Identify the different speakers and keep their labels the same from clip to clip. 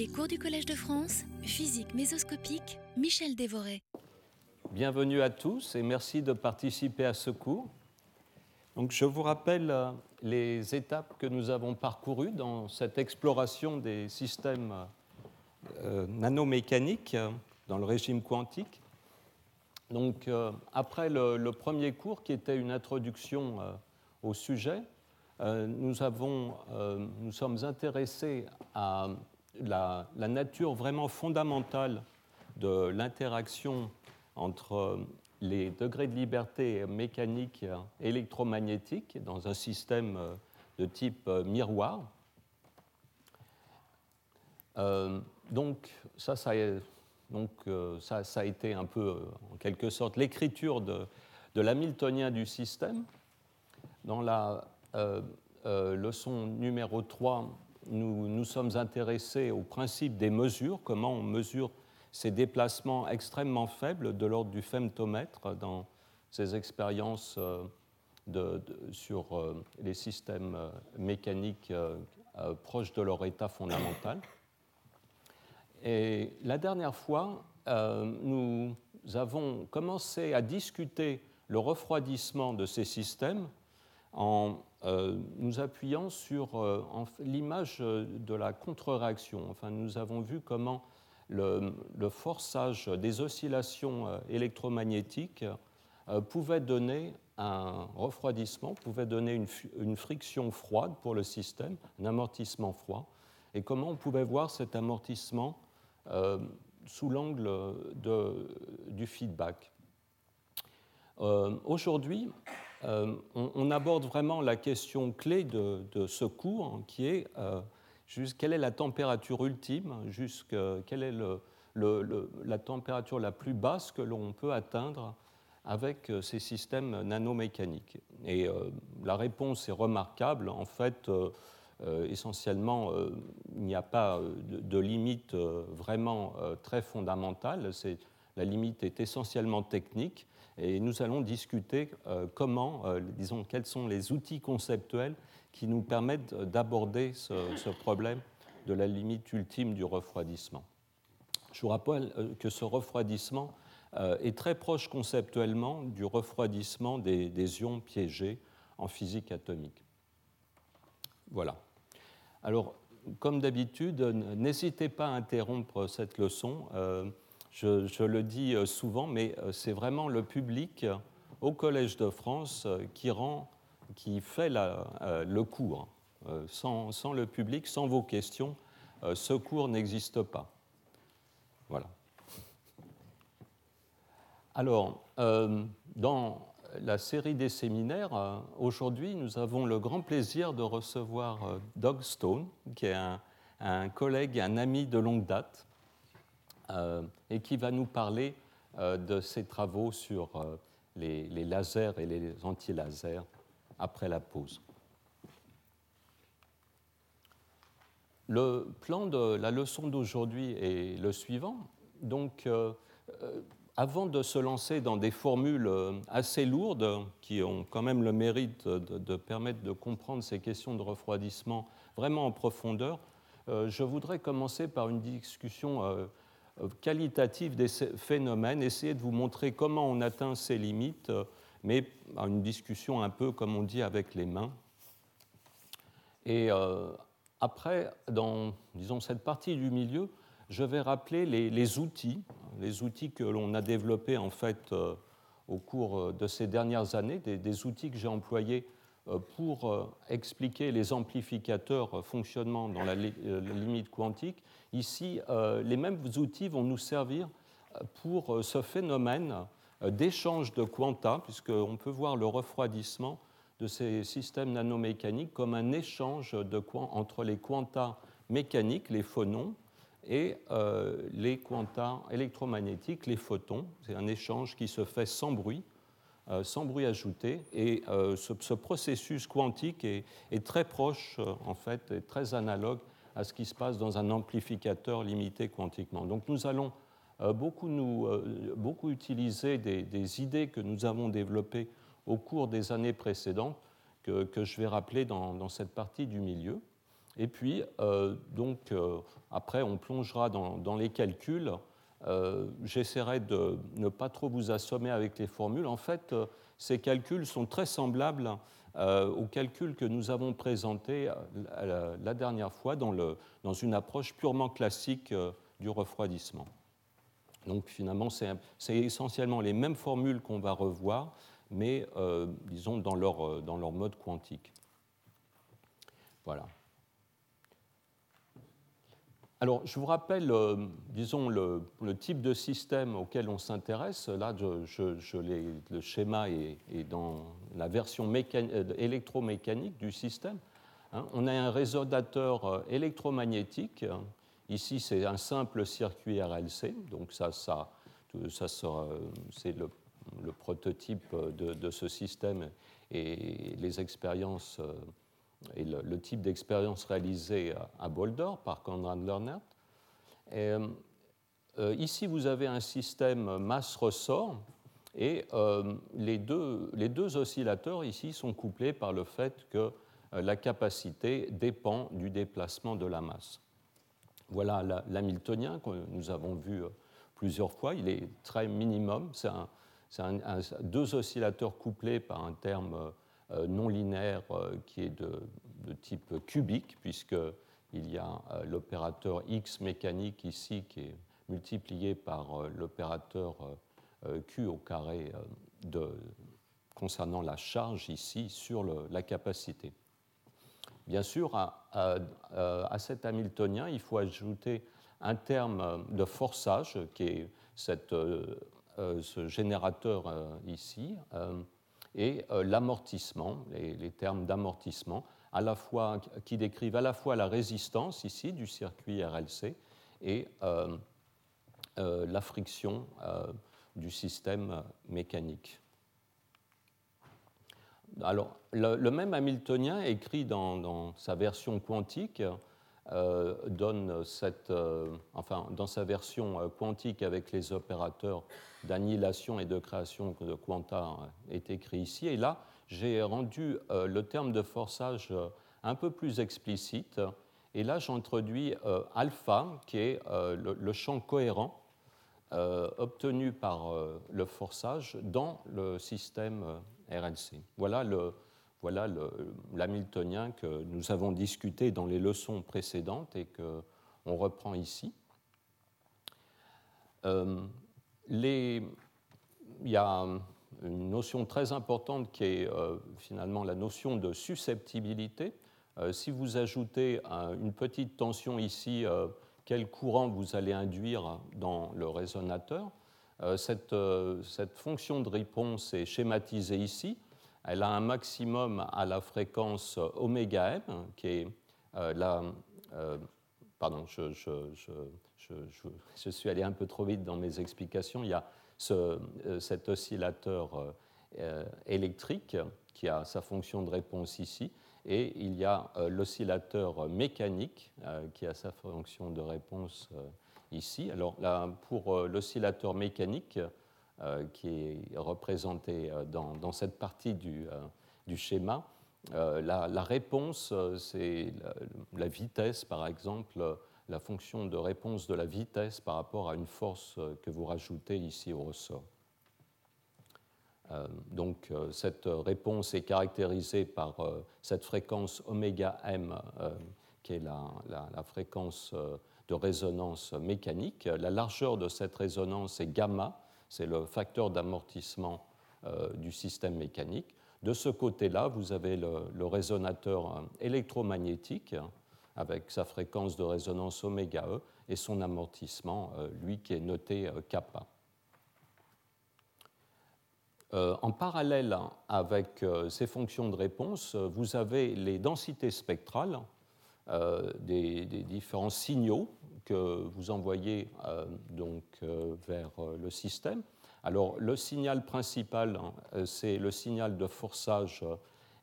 Speaker 1: Les cours du Collège de France, physique mésoscopique, Michel Dévoré.
Speaker 2: Bienvenue à tous et merci de participer à ce cours. Donc, je vous rappelle euh, les étapes que nous avons parcourues dans cette exploration des systèmes euh, nanomécaniques euh, dans le régime quantique. Donc, après le, premier cours qui était une introduction au sujet, nous, avons, nous sommes intéressés à la, nature vraiment fondamentale de l'interaction entre les degrés de liberté mécanique électromagnétique dans un système de type miroir. Euh, donc, ça, ça, donc euh, ça, ça, a été un peu, en quelque sorte, l'écriture de, de l'hamiltonien du système. Dans la euh, leçon numéro 3, nous nous sommes intéressés au principe des mesures, comment on mesure ces déplacements extrêmement faibles de l'ordre du femtomètre dans ces expériences euh, sur euh, les systèmes euh, mécaniques proches de leur état fondamental. Et la dernière fois, nous avons commencé à discuter le refroidissement de ces systèmes en nous appuyant sur euh, l'image de la contre-réaction. Enfin, nous avons vu comment le, forçage des oscillations euh, électromagnétiques pouvait donner un refroidissement, pouvait donner une, friction froide pour le système, un amortissement froid, et comment on pouvait voir cet amortissement sous l'angle du feedback? Aujourd'hui, euh, on, aborde vraiment la question clé de, ce cours, hein, qui est euh, quelle est la température ultime, quelle est la température la plus basse que l'on peut atteindre avec euh, ces systèmes nanomécaniques. Et la réponse est remarquable. En fait, essentiellement, il n'y a pas de, limite vraiment très fondamentale. La limite est essentiellement technique et nous allons discuter euh, comment, euh, disons, quels sont les outils conceptuels qui nous permettent d'aborder ce, problème de la limite ultime du refroidissement. Je vous rappelle euh, que ce refroidissement est très proche conceptuellement du refroidissement des, ions piégés en physique atomique. Voilà. Alors, comme d'habitude, n'hésitez pas à interrompre cette leçon. Je, le dis euh, souvent, mais euh, c'est vraiment le public euh, au Collège de France qui, fait le cours. Sans, le public, sans vos questions, ce cours n'existe pas. Voilà. Alors, dans la série des séminaires, aujourd'hui, nous avons le grand plaisir de recevoir Doug Stone, qui est un, un collègue un ami de longue date, et qui va nous parler euh, de ses travaux sur euh, les, lasers et les anti-lasers après la pause. Le plan de la leçon d'aujourd'hui est le suivant. Donc, avant de se lancer dans des formules assez lourdes qui ont quand même le mérite de permettre de comprendre ces questions de refroidissement vraiment en profondeur, je voudrais commencer par une discussion euh, qualitative des phénomènes, essayer de vous montrer comment on atteint ces limites, euh, mais à une discussion un peu, comme on dit, avec les mains. Et euh, après, dans disons, cette partie du milieu, je vais rappeler les, outils, les outils que l'on a développés en fait au cours de ces dernières années, des outils que j'ai employés euh, pour euh, expliquer les amplificateurs euh, fonctionnement dans la limite quantique. Ici, les mêmes outils vont nous servir pour ce phénomène d'échange de quanta, puisqu'on peut voir le refroidissement de ces systèmes nanomécaniques comme un échange de entre les quantas mécaniques, les phonons, et les quantas électromagnétiques, les photons. C'est un échange qui se fait sans bruit euh, sans bruit ajouté. Et euh, ce, processus quantique est, très proche, euh, en fait, et très analogue à ce qui se passe dans un amplificateur limité quantiquement. Donc nous allons beaucoup, nous, beaucoup utiliser des, idées que nous avons développées au cours des années précédentes, que, je vais rappeler dans, cette partie du milieu. Et puis, donc, après, on plongera dans, les calculs. J'essaierai de ne pas trop vous assommer avec les formules. En fait, ces calculs sont très semblables aux calculs que nous avons présentés la, dernière fois dans, dans une approche purement classique du refroidissement. Donc finalement, c'est essentiellement les mêmes formules qu'on va revoir, mais euh, disons dans leur, euh, dans leur mode quantique. Voilà. Alors, je vous rappelle, euh, disons, le, type de système auquel on s'intéresse. Là, le schéma est, dans la version électromécanique du système. Hein. on a un résonateur électromagnétique Ici, c'est un simple circuit RLC, donc ça, ça, ça c'est le, prototype de, ce système et les expériences euh, et le, type d'expérience réalisée à Boulder par Conrad Lerner. Euh, ici, vous avez un système masse-ressort et euh, les, deux, oscillateurs ici sont couplés par le fait que la capacité dépend du déplacement de la masse. Voilà l'hamiltonien que nous avons vu euh, plusieurs fois. Il est très minimum. C'est deux oscillateurs couplés par un terme euh, non linéaire euh, qui est de, type cubique, puisqu'il y a l'opérateur x mécanique ici qui est multiplié par l'opérateur q au carré concernant la charge ici sur la capacité. Bien sûr, à, cet hamiltonien, il faut ajouter un terme de forçage, qui est euh, euh, ce générateur euh, ici, et l'amortissement, les, termes d'amortissement, qui décrivent à la fois la résistance ici du circuit RLC et la friction du système mécanique. Alors, le, même Hamiltonien, écrit dans, sa version quantique, euh, donne cette, euh, enfin, dans sa version euh, quantique avec les opérateurs d'annihilation et de création de quanta est écrit ici. Et là, j'ai rendu le terme de forçage un peu plus explicite. Et là, j'introduis alpha, qui est le, champ cohérent obtenu par le forçage dans le système RLC. Voilà le, voilà l'hamiltonien que nous avons discuté dans les leçons précédentes et qu'on reprend ici. Euh, il y a une notion très importante qui est euh, finalement la notion de susceptibilité. Euh, si vous ajoutez une petite tension ici, quel courant vous allez induire dans le résonateur cette fonction de réponse est schématisée ici elle a un maximum à la fréquence oméga m, qui est euh, la. Euh, pardon, je, suis allé un peu trop vite dans mes explications. Il y a euh, cet oscillateur électrique qui a sa fonction de réponse ici, et il y a l'oscillateur mécanique qui a sa fonction de réponse ici. Alors là, pour l'oscillateur mécanique, euh, qui est représenté euh, dans, cette partie du, euh, schéma. La, réponse, c'est la, vitesse, par exemple, la fonction de réponse de la vitesse par rapport à une force que vous rajoutez ici au ressort. donc cette réponse est caractérisée par cette fréquence oméga m, qui est la, la, fréquence de résonance mécanique. La largeur de cette résonance est gamma, c'est le facteur d'amortissement euh, du système mécanique. De ce côté-là, vous avez le, résonateur euh, électromagnétique avec sa fréquence de résonance oméga E et son amortissement, euh, lui qui est noté kappa. en parallèle avec ces fonctions de réponse, vous avez les densités spectrales des, différents signaux vous envoyez euh, donc, euh, vers euh, le système. Alors, le signal principal, hein, c'est le signal de forçage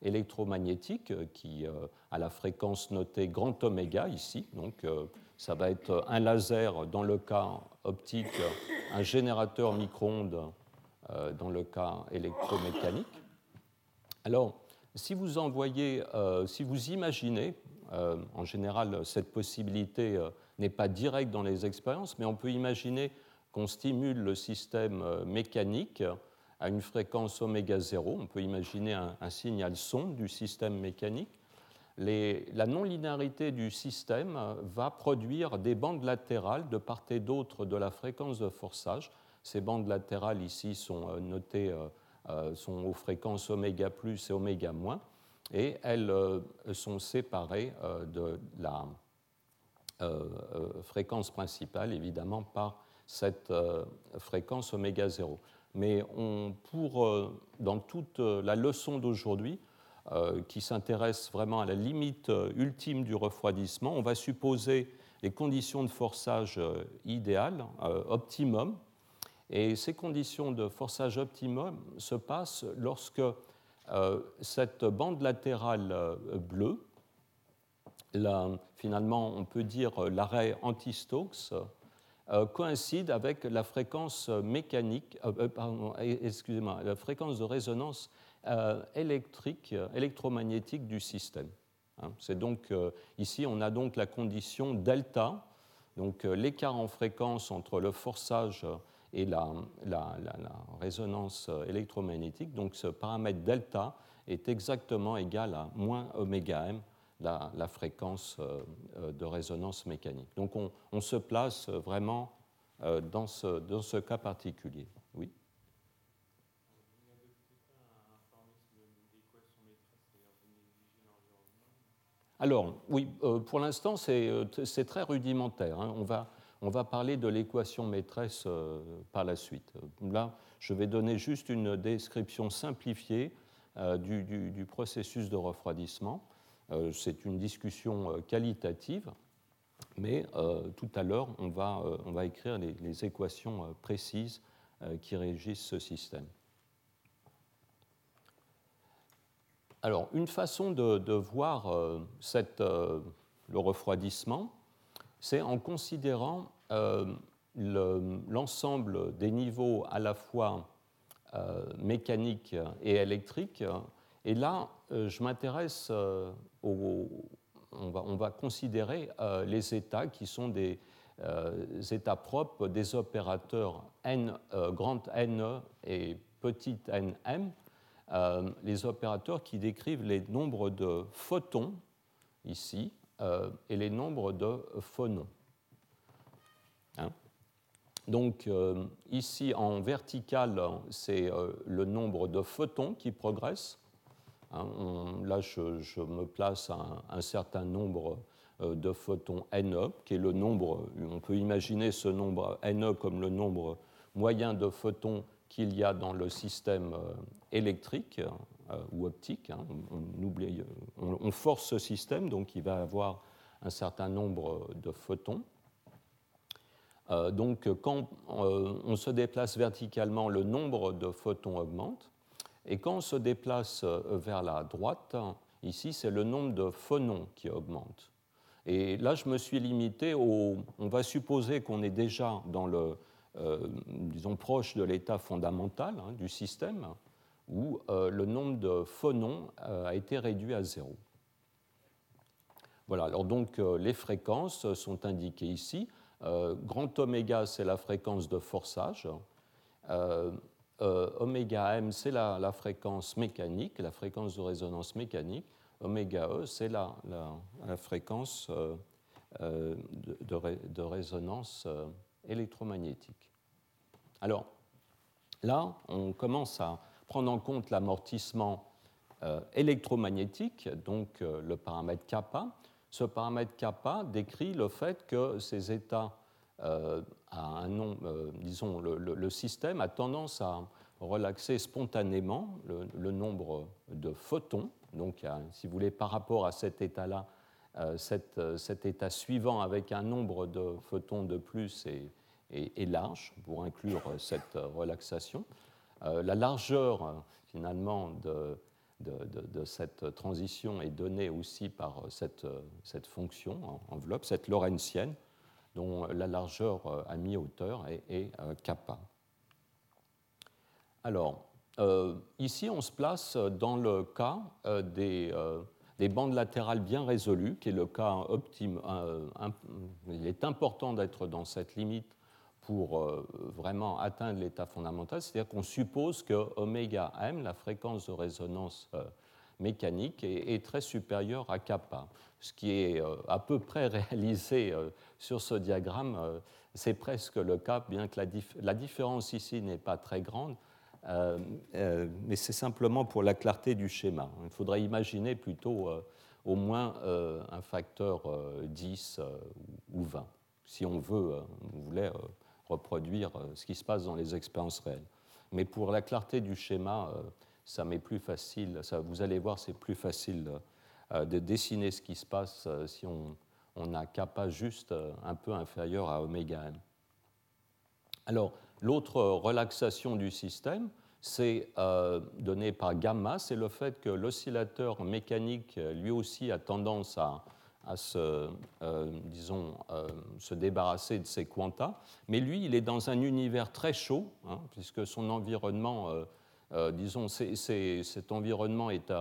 Speaker 2: électromagnétique qui a la fréquence notée grand oméga ici. Donc, ça va être un laser dans le cas optique, un générateur micro-ondes dans le cas électromécanique. Alors, si vous envoyez, si vous imaginez en général, cette possibilité n'est pas directe dans les expériences, mais on peut imaginer qu'on stimule le système mécanique à une fréquence oméga 0. On peut imaginer un, signal son du système mécanique. la non-linéarité du système va produire des bandes latérales de part et d'autre de la fréquence de forçage. Ces bandes latérales ici sont euh, notées euh, euh, sont aux fréquences oméga plus et oméga et elles sont séparées de la fréquence principale, évidemment, par cette fréquence oméga 0 mais on, pour, euh, dans toute euh, la leçon d'aujourd'hui, euh, qui s'intéresse vraiment à la limite ultime du refroidissement, on va supposer les conditions de forçage idéales, optimum. Et ces conditions de forçage optimum se passent lorsque cette bande latérale bleue, finalement on peut dire l'arrêt anti-Stokes, euh, coïncide avec la fréquence mécanique, euh, euh, pardon, excusez-moi, la fréquence de résonance électrique, électromagnétique du système. Hein. C'est donc ici on a donc la condition delta, donc l'écart en fréquence entre le forçage et la, la, résonance électromagnétique. Donc ce paramètre delta est exactement égal à moins oméga m la, fréquence euh, euh, de résonance mécanique. Donc on, se place vraiment euh, dans ce, dans ce cas particulier. Oui. Alors, oui, pour l'instant, c'est très rudimentaire. Hein. On, va, on, va, parler de l'équation maîtresse par la suite. Là, je vais donner juste une description simplifiée du, du, processus de refroidissement. Euh, c'est une discussion euh, qualitative, mais euh, tout à l'heure, on, va, écrire les, équations précises qui régissent ce système. Alors, une façon de, voir le refroidissement, c'est en considérant l'ensemble des niveaux à la fois mécaniques et électriques. Et là, je m'intéresse on va, considérer euh, les états qui sont des euh, états propres des opérateurs n, euh, grand N et petit nm, les opérateurs qui décrivent les nombres de photons ici et les nombres de phonons. Hein. Donc ici en vertical, c'est le nombre de photons qui progressent Hein, là, je, me place à un, certain nombre euh, de photons NE, qui est le nombre, on peut imaginer ce nombre NE comme le nombre moyen de photons qu'il y a dans le système euh, électrique euh, ou optique. Hein. On, force ce système, donc il va avoir un certain nombre de photons. donc quand on se déplace verticalement, le nombre de photons augmente. Et quand on se déplace euh, vers la droite, ici, c'est le nombre de phonons qui augmente. Et là, je me suis limité au. On va supposer qu'on est déjà dans le, euh, disons, proche de l'état fondamental hein, du système, où euh, le nombre de phonons a été réduit à zéro. Voilà, alors donc les fréquences sont indiquées ici. grand oméga, c'est la fréquence de forçage. Euh, oméga m, c'est la, fréquence mécanique, la fréquence de résonance mécanique. Oméga e, c'est la, fréquence euh, euh, de, résonance électromagnétique. Alors, là, on commence à prendre en compte l'amortissement électromagnétique, donc le paramètre kappa. Ce paramètre kappa décrit le fait que ces états euh, à un euh, disons, le, système a tendance à relaxer spontanément le, nombre de photons. Donc, si vous voulez, par rapport à cet état-là, euh, cet, état suivant avec un nombre de photons de plus est, large pour inclure cette relaxation. la largeur, finalement, de, cette transition est donnée aussi par cette, cette fonction en enveloppe, cette lorentzienne, dont la largeur euh, à mi-hauteur est, euh, kappa. Alors, euh, ici, on se place dans le cas des, des bandes latérales bien résolues, qui est le cas optime. il est important d'être dans cette limite pour vraiment atteindre l'état fondamental, c'est-à-dire qu'on suppose que oméga m, la fréquence de résonance mécanique, est, très supérieure à kappa. Ce qui est à peu près réalisé sur ce diagramme c'est presque le cas, bien que la, différence ici n'est pas très grande, euh, euh, mais c'est simplement pour la clarté du schéma. Il faudrait imaginer plutôt euh, au moins un facteur 10 ou 20, si on veut, on voulait reproduire ce qui se passe dans les expériences réelles. Mais pour la clarté du schéma, ça m'est plus facile, ça, vous allez voir, c'est plus facile de dessiner ce qui se passe si on on a kappa juste euh, un peu inférieur à oméga m. Alors, l'autre relaxation du système, c'est euh, donné par gamma, c'est le fait que l'oscillateur mécanique, lui aussi, a tendance à, se, euh, disons, se débarrasser de ses quantas, mais lui, il est dans un univers très chaud, hein, puisque son environnement, disons, cet environnement est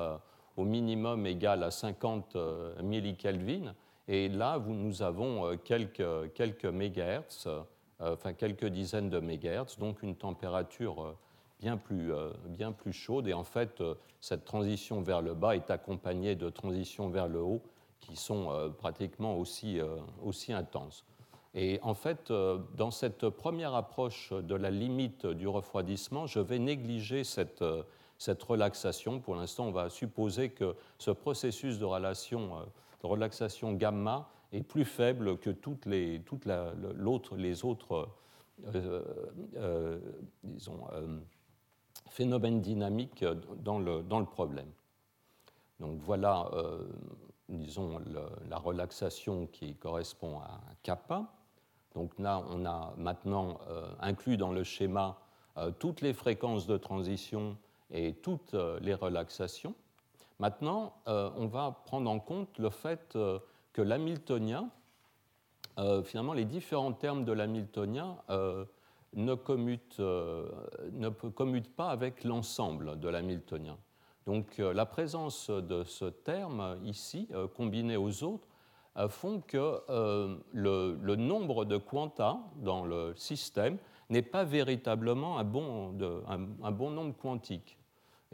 Speaker 2: au minimum égal à 50 millikelvin, et là, nous avons euh, quelques, quelques mégahertz, euh, enfin quelques dizaines de mégahertz, donc une température euh, bien plus, bien plus chaude. Et en fait, cette transition vers le bas est accompagnée de transitions vers le haut qui sont pratiquement aussi, aussi intenses. Et en fait, dans cette première approche de la limite du refroidissement, je vais négliger cette, cette relaxation. Pour l'instant, on va supposer que ce processus de relation relaxation gamma est plus faible que toutes les, toutes les autres euh, euh, euh, phénomènes dynamiques dans le, dans le, problème. Donc voilà, disons, la relaxation qui correspond à kappa. Donc là, on a maintenant inclus dans le schéma toutes les fréquences de transition et toutes les relaxations. Maintenant, euh, on va prendre en compte le fait euh, que l'hamiltonien, euh, finalement, les différents termes de l'hamiltonien ne commutent, pas avec l'ensemble de l'hamiltonien. Donc la présence de ce terme ici, combiné aux autres, font que le, nombre de quanta dans le système n'est pas véritablement un bon nombre quantique.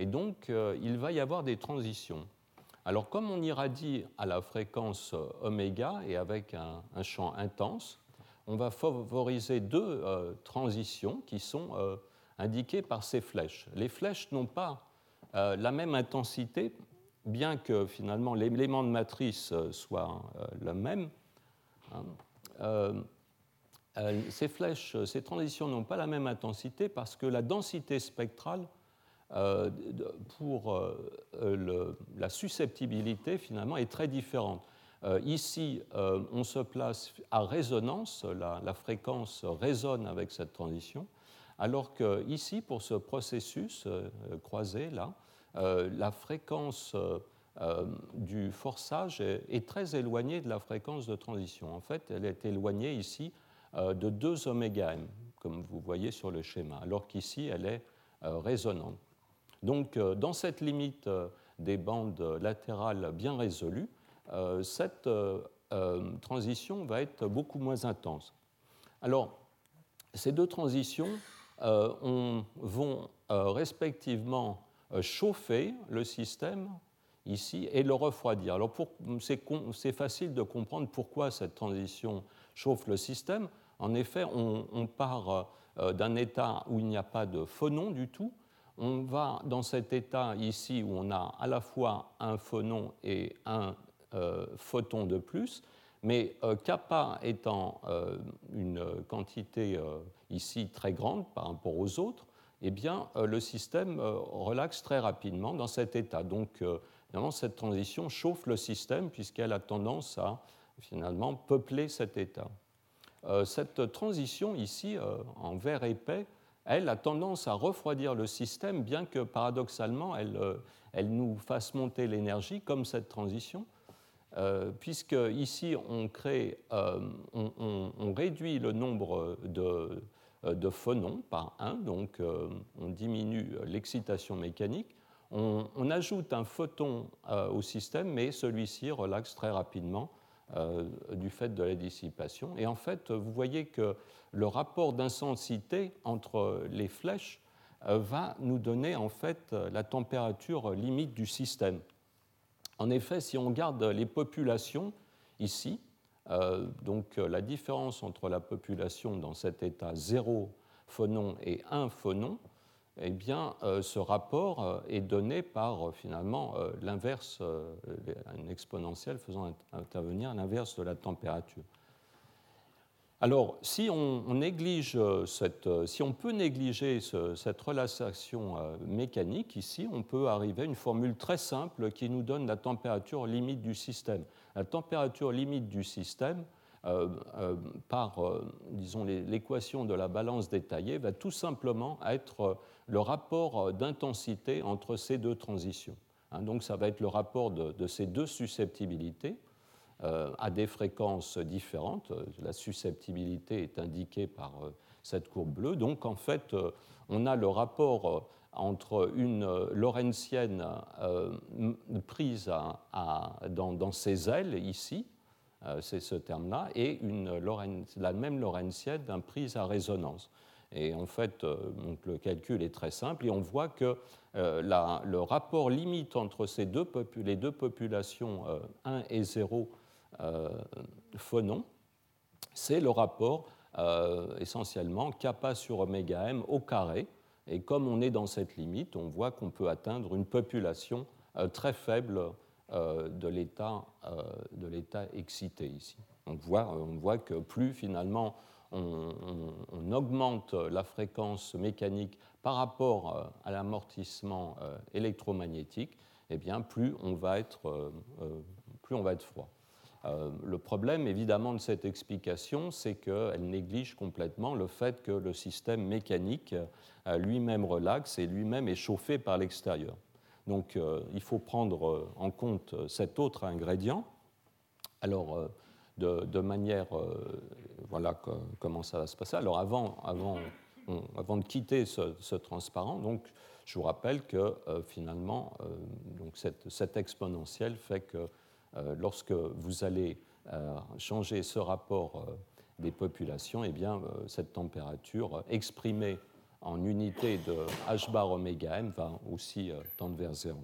Speaker 2: Et donc, euh, il va y avoir des transitions. Alors, comme on irradie à la fréquence euh, oméga et avec un, champ intense, on va favoriser deux euh, transitions qui sont indiquées par ces flèches. Les flèches n'ont pas la même intensité, bien que finalement l'élément de matrice soit le même. Hein. ces flèches, ces transitions n'ont pas la même intensité parce que la densité spectrale euh, pour euh, le, la susceptibilité finalement est très différente. Euh, ici, on se place à résonance, la, fréquence résonne avec cette transition, alors que ici, pour ce processus croisé là, la fréquence du forçage est, très éloignée de la fréquence de transition. En fait, elle est éloignée ici de 2 oméga m, comme vous voyez sur le schéma, alors qu'ici, elle est résonante. Donc, euh, dans cette limite euh, des bandes latérales bien résolues, euh, cette transition va être beaucoup moins intense. Alors, ces deux transitions vont respectivement chauffer le système ici et le refroidir. Alors c'est facile de comprendre pourquoi cette transition chauffe le système. En effet, on, on part d'un état où il n'y a pas de phonon du tout on va dans cet état ici où on a à la fois un phonon et un euh, photon de plus, mais euh, kappa étant euh, une quantité ici très grande par rapport aux autres, eh bien, le système relaxe très rapidement dans cet état. Donc, évidemment, cette transition chauffe le système puisqu'elle a tendance à finalement peupler cet état. cette transition ici, en vert épais, elle a tendance à refroidir le système, bien que paradoxalement, elle, euh, nous fasse monter l'énergie, comme cette transition, euh, puisque ici, on, crée, euh, on, réduit le nombre de, phonons par 1, donc on diminue l'excitation mécanique. on, ajoute un photon au système, mais celui-ci relaxe très rapidement du fait de la dissipation. Et en fait, vous voyez que le rapport d'intensité entre les flèches va nous donner en fait la température limite du système. En effet, si on garde les populations ici, euh, donc euh, la différence entre la population dans cet état 0 phonon et 1 phonon, eh bien, euh, ce rapport est donné par finalement l'inverse, une exponentielle faisant intervenir l'inverse de la température. Alors, si on, néglige cette, si on peut négliger cette relation mécanique ici, on peut arriver à une formule très simple qui nous donne la température limite du système. La température limite du système, euh, euh, par, euh, disons, l'équation de la balance détaillée, va tout simplement être le rapport d'intensité entre ces deux transitions. Hein, donc, ça va être le rapport de ces deux susceptibilités. Euh, à des fréquences différentes. La susceptibilité est indiquée par euh, cette courbe bleue. Donc en fait, euh, on a le rapport entre une lorentzienne prise dans, ses ailes ici, c'est ce terme-là, et la même lorentzienne prise à résonance. Et en fait, donc le calcul est très simple et on voit que le rapport limite entre les deux populations 1 et 0 euh, phonon, c'est le rapport euh, essentiellement kappa sur oméga m au carré. Et comme on est dans cette limite, on voit qu'on peut atteindre une population euh, très faible de l'état excité ici. On voit, on voit, que plus finalement on, augmente la fréquence mécanique par rapport à l'amortissement électromagnétique, et eh bien plus on va être, plus on va être froid. Euh, le problème, évidemment, de cette explication, c'est qu'elle néglige complètement le fait que le système mécanique euh, lui-même relaxe et lui-même est chauffé par l'extérieur. Donc, euh, il faut prendre en compte cet autre ingrédient. Alors, de, manière, voilà comment ça va se passer. Alors, avant, avant, de quitter ce, transparent, donc, je vous rappelle que finalement, donc cette, exponentielle fait que euh, lorsque vous allez euh, changer ce rapport euh, des populations, eh bien, cette température exprimée en unité de h bar oméga m va aussi tendre vers zéro.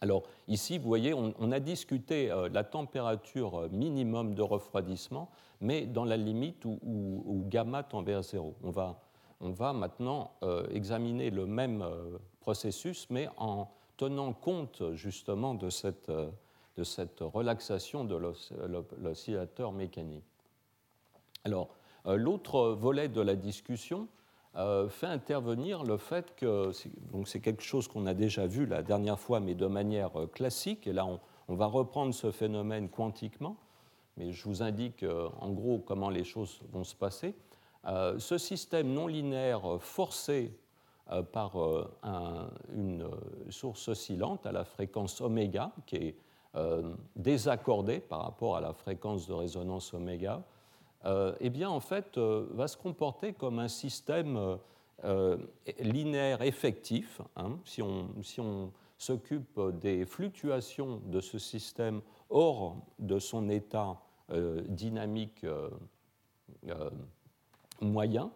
Speaker 2: Alors ici, vous voyez, on, a discuté la température minimum de refroidissement, mais dans la limite où, gamma tend vers zéro. On va, maintenant examiner le même processus, mais en tenant compte justement de cette de cette relaxation de l'oscillateur mécanique. Alors, euh, l'autre volet de la discussion euh, fait intervenir le fait que, c'est quelque chose qu'on a déjà vu la dernière fois, mais de manière euh, classique, et là on, va reprendre ce phénomène quantiquement, mais je vous indique en gros comment les choses vont se passer. ce système non linéaire forcé par une source oscillante à la fréquence oméga, qui est euh, désaccordé par rapport à la fréquence de résonance oméga, euh, eh bien, en fait, euh, va se comporter comme un système linéaire effectif. Hein. si on, si on s'occupe des fluctuations de ce système hors de son état dynamique moyen,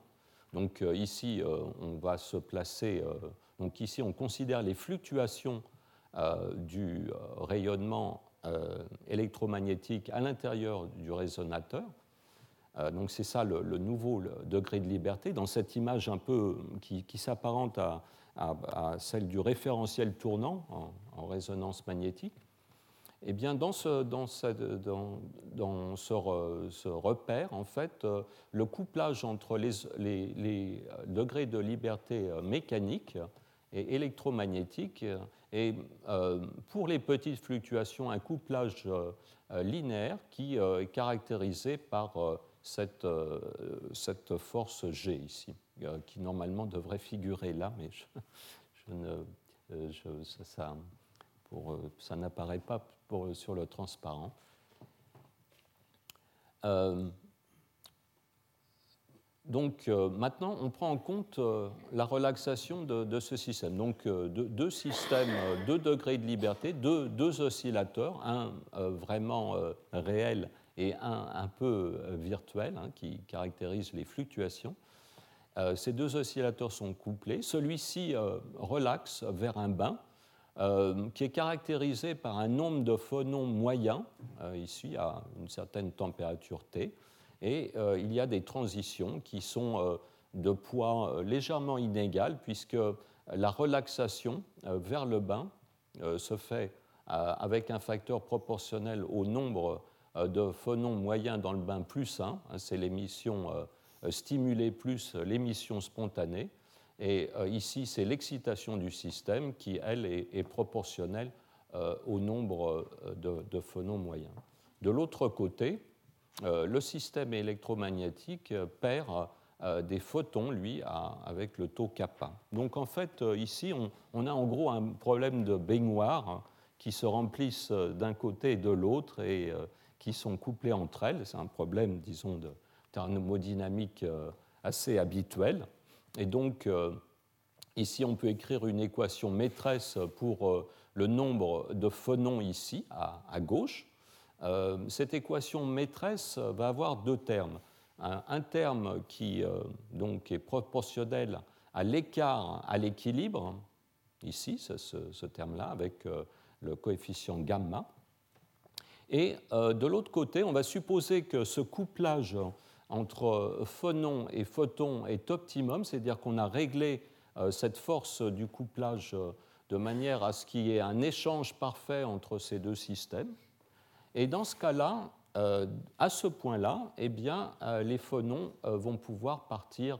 Speaker 2: donc ici, on va se placer. donc ici, on considère les fluctuations euh, du euh, rayonnement euh, électromagnétique à l'intérieur du résonateur. Donc c'est ça le, nouveau degré de liberté. Dans cette image un peu qui, s'apparente à, celle du référentiel tournant en, résonance magnétique, eh bien, dans, ce, repère, en fait, le couplage entre les, degrés de liberté mécanique et électromagnétique et euh, pour les petites fluctuations, un couplage euh, linéaire qui euh, est caractérisé par cette, cette, force G ici, qui normalement devrait figurer là, mais ça, n'apparaît pas sur le transparent. donc maintenant, on prend en compte la relaxation de, ce système. Donc deux, systèmes, deux degrés de liberté, deux oscillateurs, un vraiment réel et un un peu virtuel, hein, qui caractérise les fluctuations. ces deux oscillateurs sont couplés. Celui-ci relaxe vers un bain euh, qui est caractérisé par un nombre de phonons moyen, euh, ici à une certaine température T, et euh, il y a des transitions qui sont de poids légèrement inégal, puisque la relaxation vers le bain se fait avec un facteur proportionnel au nombre de phonons moyens dans le bain plus 1, hein, c'est l'émission stimulée plus l'émission spontanée, et euh, ici, c'est l'excitation du système qui, elle, est, proportionnelle euh, au nombre euh, de, phonons moyens. De l'autre côté, le système électromagnétique perd des photons, lui, avec le taux kappa. Donc en fait, ici, on, a en gros un problème de baignoire qui se remplissent d'un côté et de l'autre et qui sont couplés entre elles. C'est un problème, disons, de thermodynamique assez habituel. Et donc, euh, ici, on peut écrire une équation maîtresse pour euh, le nombre de phonons ici, à, gauche. Euh, cette équation maîtresse va avoir deux termes. Un, terme qui donc est proportionnel à l'écart à l'équilibre, ici, ce, ce terme-là, avec le coefficient gamma. Et de l'autre côté, on va supposer que ce couplage entre phonon et photon est optimum, c'est-à-dire qu'on a réglé euh, cette force du couplage euh, de manière à ce qu'il y ait un échange parfait entre ces deux systèmes. Et dans ce cas-là, euh, à ce point-là, eh bien, les phonons vont pouvoir partir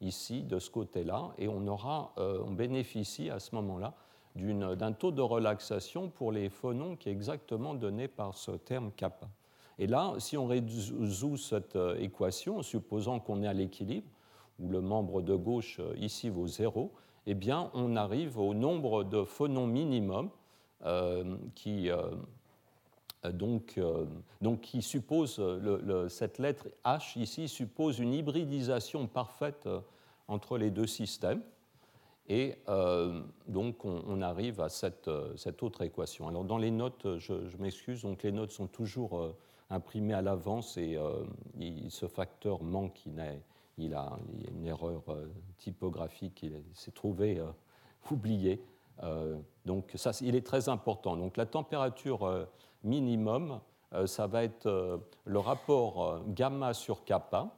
Speaker 2: ici, de ce côté-là, et on, aura, on bénéficie à ce moment-là d'un taux de relaxation pour les phonons qui est exactement donné par ce terme kappa. Et là, si on résout cette euh, équation, supposant qu'on est à l'équilibre, où le membre de gauche euh, ici vaut 0, eh bien, on arrive au nombre de phonons minimum euh, qui, donc, donc, qui suppose, cette lettre H ici suppose une hybridisation parfaite entre les deux systèmes. Et donc, on, arrive à cette, cette, autre équation. Alors, dans les notes, je, je m'excuse, donc les notes sont toujours imprimé à l'avance et euh, ce facteur manque, il, il a une erreur euh, typographique, il s'est trouvé euh, oublié. donc ça, il est très important. Donc la température minimum, ça va être le rapport gamma sur kappa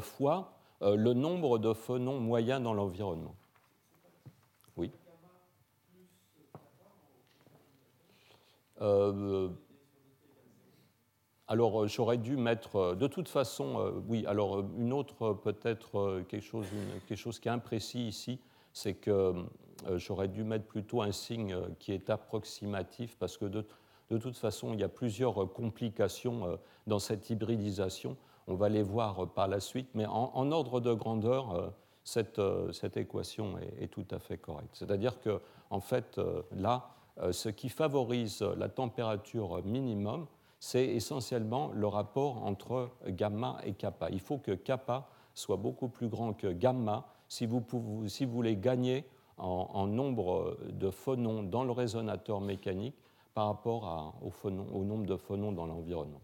Speaker 2: fois le nombre de phonons moyens dans l'environnement. Oui. Euh, alors euh, j'aurais dû mettre, euh, de toute façon, oui, alors une autre peut-être quelque chose, quelque chose qui est imprécis ici, c'est que j'aurais dû mettre plutôt un signe qui est approximatif parce que de, de toute façon il y a plusieurs complications dans cette hybridisation. On va les voir par la suite, mais en, ordre de grandeur, cette, cette équation est, est, tout à fait correcte. C'est-à-dire que en fait là, ce qui favorise la température minimum, c'est essentiellement le rapport entre gamma et kappa. Il faut que kappa soit beaucoup plus grand que gamma si vous, voulez gagner en, nombre de phonons dans le résonateur mécanique par rapport au, nombre de phonons dans l'environnement.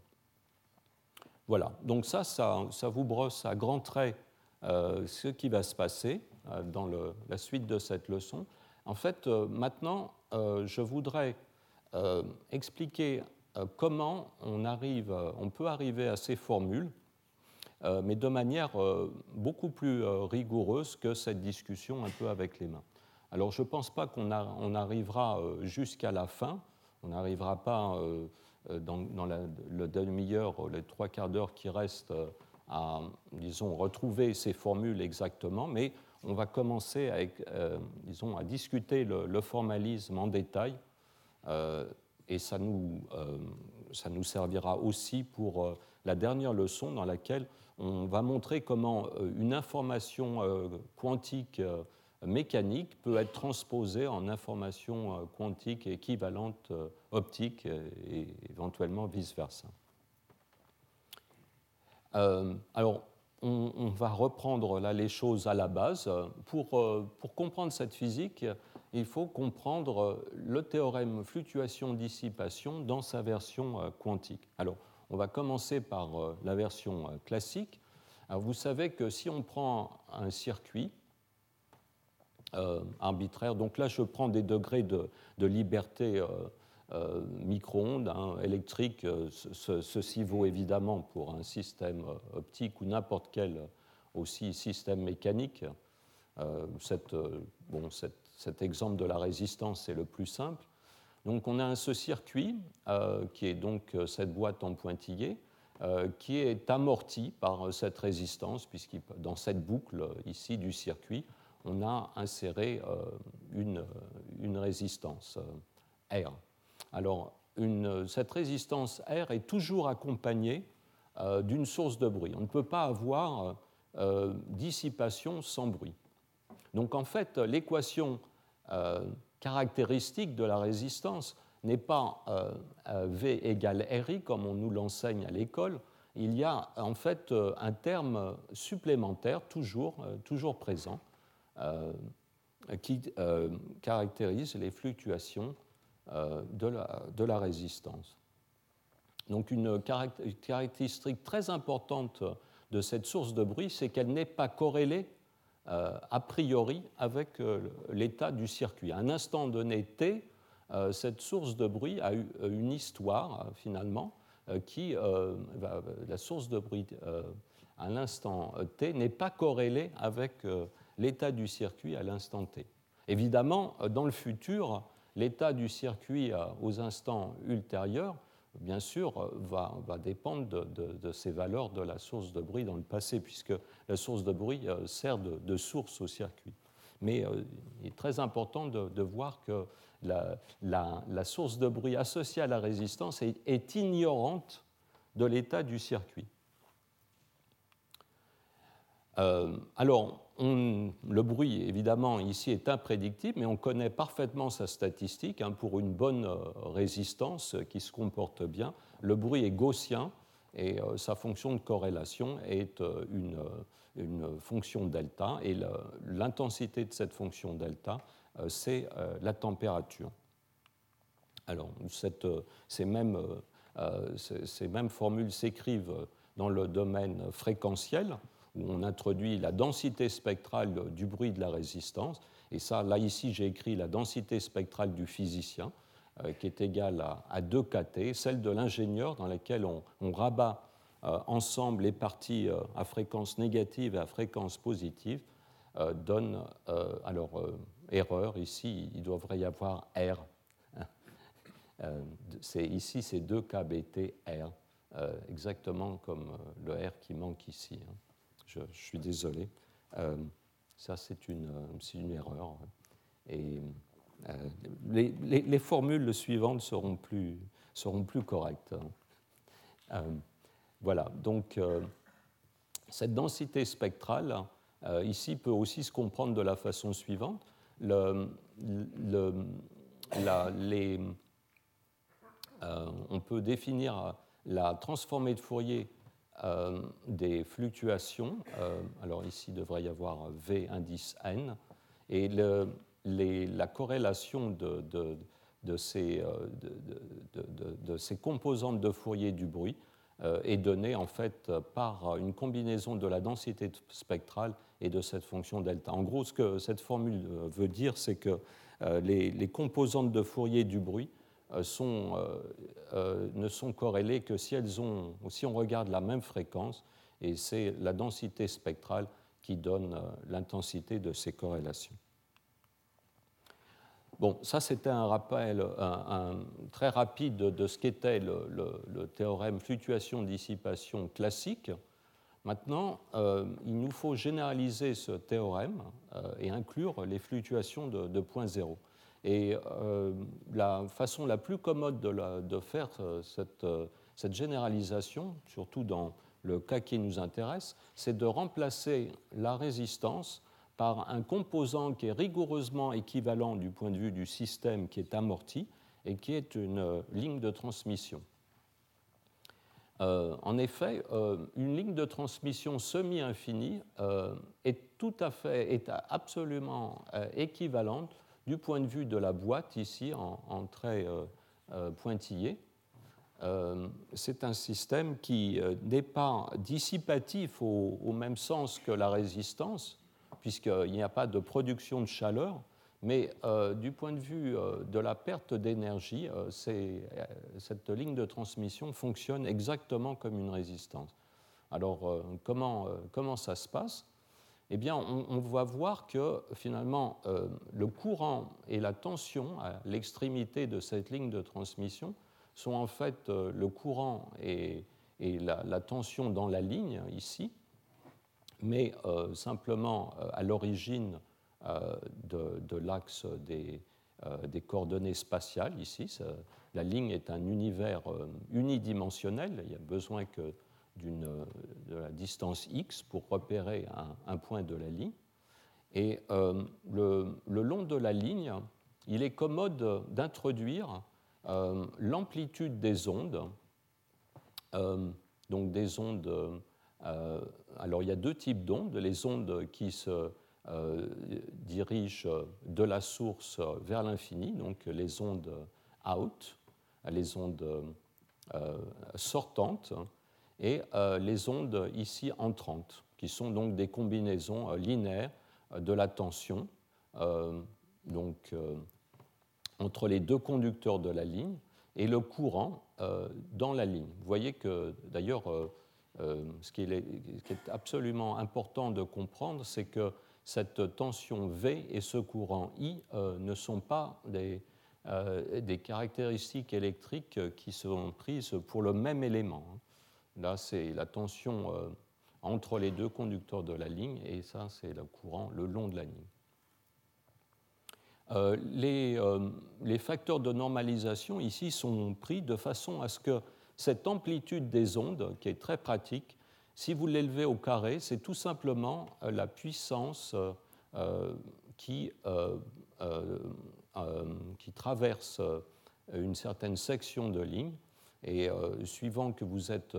Speaker 2: Voilà, donc ça, ça, vous brosse à grands traits euh, ce qui va se passer euh, dans la suite de cette leçon. En fait, euh, maintenant, je voudrais expliquer euh, comment on, euh, peut arriver à ces formules, euh, mais de manière beaucoup plus rigoureuse que cette discussion un peu avec les mains. Alors je ne pense pas qu'on arrivera jusqu'à la fin, on n'arrivera pas dans, la, demi-heure, les trois quarts d'heure qui restent à, disons, retrouver ces formules exactement, mais on va commencer à, disons, à discuter le, formalisme en détail et ça nous, euh, ça nous servira aussi pour euh, la dernière leçon dans laquelle on va montrer comment euh, une information quantique mécanique peut être transposée en information quantique équivalente optique et éventuellement vice-versa. alors, on, va reprendre là les choses à la base. Pour, pour comprendre cette physique, il faut comprendre le théorème fluctuation-dissipation dans sa version quantique. Alors, on va commencer par la version classique. Alors, vous savez que si on prend un circuit, euh, arbitraire. Donc là, je prends des degrés de, liberté euh, euh, micro-ondes hein, électriques. ceci vaut évidemment pour un système optique ou n'importe quel aussi système mécanique. bon, cet exemple de la résistance est le plus simple. Donc on a ce circuit qui est donc cette boîte en pointillé qui est amorti par cette résistance, puisque dans cette boucle ici du circuit, on a inséré euh, une, une, résistance euh, R. Alors, cette résistance R est toujours accompagnée euh, d'une source de bruit. On ne peut pas avoir dissipation sans bruit. Donc, en fait, l'équation caractéristique de la résistance n'est pas V égale RI comme on nous l'enseigne à l'école. Il y a en fait un terme supplémentaire toujours, toujours présent euh, qui euh, caractérise les fluctuations euh, de la, de, la, résistance. Donc une caractéristique très importante de cette source de bruit, c'est qu'elle n'est pas corrélée a priori avec l'état du circuit. À un instant donné t, cette source de bruit a eu une histoire finalement qui, la source de bruit à l'instant t n'est pas corrélée avec l'état du circuit à l'instant t. Évidemment, dans le futur, l'état du circuit euh, aux instants ultérieurs, bien sûr, euh, va, dépendre de, ces valeurs de la source de bruit dans le passé, puisque la source de bruit euh, sert de, source au circuit. Mais il est très important de, voir que la, source de bruit associée à la résistance est ignorante de l'état du circuit. Alors, le bruit, évidemment, ici est imprédictible, mais on connaît parfaitement sa statistique. Hein, pour une bonne euh, résistance qui se comporte bien, le bruit est gaussien et euh, sa fonction de corrélation est une, fonction delta. Et l'intensité de cette fonction delta, c'est la température. Alors, ces mêmes formules s'écrivent dans le domaine fréquentiel où on introduit la densité spectrale du bruit de la résistance. Et ça, là, ici, j'ai écrit la densité spectrale du physicien, euh, qui est égale à, 2 kt, celle de l'ingénieur, dans laquelle on, rabat euh, ensemble les parties euh, à fréquence négative et à fréquence positive, donne, alors, erreur, ici, il devrait y avoir R. ici, c'est 2 kBT R, exactement comme le R qui manque ici. Hein je, suis désolé. Euh, ça, c'est une, euh, une, erreur. Et euh, les, formules suivantes seront plus, seront plus correctes. voilà, donc cette densité spectrale, ici, peut aussi se comprendre de la façon suivante. Les, on peut définir la transformée de Fourier euh, des fluctuations. Euh, alors ici, il devrait y avoir V indice n. Et la corrélation de, de, ces, euh, de, ces, composantes de Fourier du bruit est donnée en fait par une combinaison de la densité spectrale et de cette fonction delta. En gros, ce que cette formule veut dire, c'est que les, les, composantes de Fourier du bruit sont, euh, euh, ne sont corrélées que si, elles ont, si on regarde la même fréquence, et c'est la densité spectrale qui donne l'intensité de ces corrélations. Bon, ça c'était un rappel un, très rapide de, ce qu'était le, le, théorème fluctuation-dissipation classique. Maintenant, il nous faut généraliser ce théorème et inclure les fluctuations de, de point zéro. Et euh, la façon la plus commode de, faire euh, euh, cette, généralisation, surtout dans le cas qui nous intéresse, c'est de remplacer la résistance par un composant qui est rigoureusement équivalent du point de vue du système qui est amorti et qui est une ligne de transmission. en effet, une ligne de transmission semi-infinie est tout à fait, est absolument équivalente du point de vue de la boîte ici en, en traits pointillés euh, c'est un système qui euh, n'est pas dissipatif au, même sens que la résistance, puisqu'il n'y a pas de production de chaleur, mais euh, du point de vue de la perte d'énergie, cette ligne de transmission fonctionne exactement comme une résistance. Alors, comment, comment ça se passe? Eh bien, on, va voir que finalement, le courant et la tension à l'extrémité de cette ligne de transmission sont en fait euh, le courant et, la, tension dans la ligne ici, mais euh, simplement euh, à l'origine de, l'axe des, coordonnées spatiales ici. la ligne est un univers unidimensionnel, il y a besoin que de la distance x pour repérer un, point de la ligne. Et le, le, long de la ligne, il est commode d'introduire euh, l'amplitude des ondes, euh, donc des ondes, euh, alors il y a deux types d'ondes, les ondes qui se dirigent de la source vers l'infini, donc les ondes out, les ondes sortantes, et les ondes ici entrantes, qui sont donc des combinaisons linéaires de la tension. donc entre les deux conducteurs de la ligne et le courant euh, dans la ligne. Vous voyez que d'ailleurs, euh, euh, ce, qui est, absolument important de comprendre, c'est que cette tension V et ce courant I ne sont pas des, des, caractéristiques électriques qui sont prises pour le même élément. Là, c'est la tension entre les deux conducteurs de la ligne et ça, c'est le courant le long de la ligne. Euh, euh, les, facteurs de normalisation ici sont pris de façon à ce que cette amplitude des ondes, qui est très pratique, si vous l'élevez au carré, c'est tout simplement euh, la puissance qui, traverse une certaine section de ligne. Et suivant que vous êtes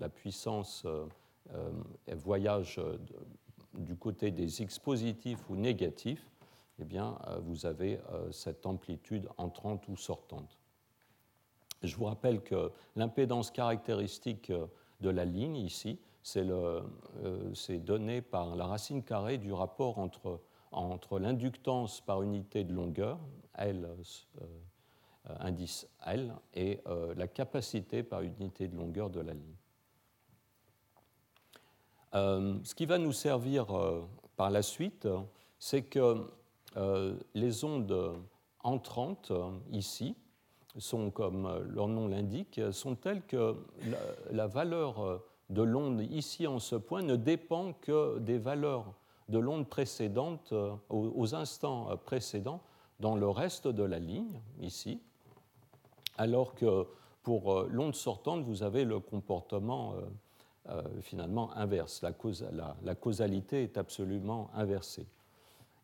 Speaker 2: la puissance voyage du côté des x positifs ou négatifs, eh bien, euh, vous avez euh, cette amplitude entrante ou sortante. Je vous rappelle que l'impédance caractéristique euh, de la ligne ici, c'est donné par la racine carrée du rapport entre, entre l'inductance par unité de longueur, L, indice L, et la capacité par unité de longueur de la ligne. ce qui va nous servir par la suite, c'est que euh, les ondes entrantes, ici, sont, comme leur nom l'indique, sont telles que la, valeur de l'onde ici en ce point ne dépend que des valeurs de l'onde précédente aux, instants précédents dans le reste de la ligne, ici, alors que pour l'onde sortante, vous avez le comportement euh, euh, finalement inverse. la, causalité est absolument inversée.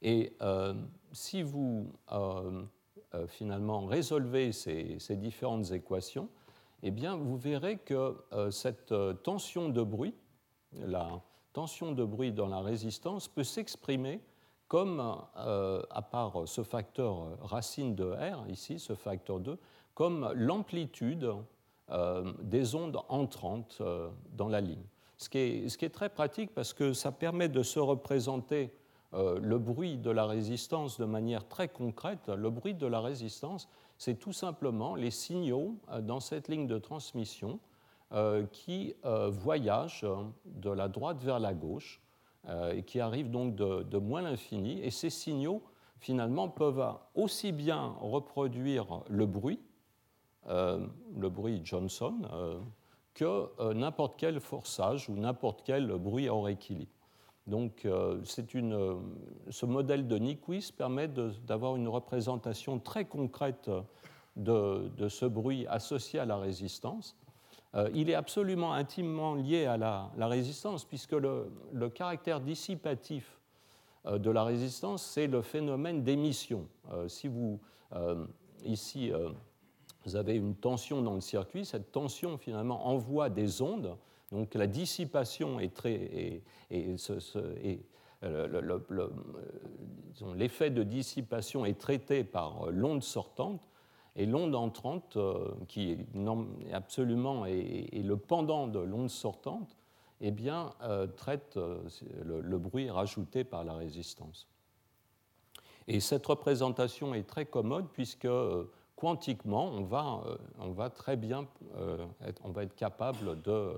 Speaker 2: Et euh, si vous euh, euh, finalement résolvez ces, différentes équations, eh bien, vous verrez que cette tension de bruit, la tension de bruit dans la résistance, peut s'exprimer comme, à part ce facteur racine de R, ici, ce facteur 2, comme l'amplitude des ondes entrantes dans la ligne. Ce qui, est, très pratique parce que ça permet de se représenter euh, le bruit de la résistance de manière très concrète. Le bruit de la résistance, c'est tout simplement les signaux euh, dans cette ligne de transmission euh, qui voyagent de la droite vers la gauche et qui arrivent donc de, moins l'infini. Et ces signaux, finalement, peuvent aussi bien reproduire le bruit, le bruit Johnson, que n'importe quel forçage ou n'importe quel bruit hors équilibre. Donc, euh, une, ce modèle de Nyquist permet d'avoir une représentation très concrète de, ce bruit associé à la résistance. Euh, il est absolument intimement lié à la, résistance, puisque le, caractère dissipatif euh, de la résistance, c'est le phénomène d'émission. si vous, ici, vous avez une tension dans le circuit. Cette tension, finalement, envoie des ondes. Donc la dissipation est très. l'effet de dissipation est traité par l'onde sortante. Et l'onde entrante, qui est absolument est, le pendant de l'onde sortante, eh bien, traite le, le, bruit rajouté par la résistance. Et cette représentation est très commode puisque quantiquement, on va, euh, on va très bien euh, être, on va être capable de,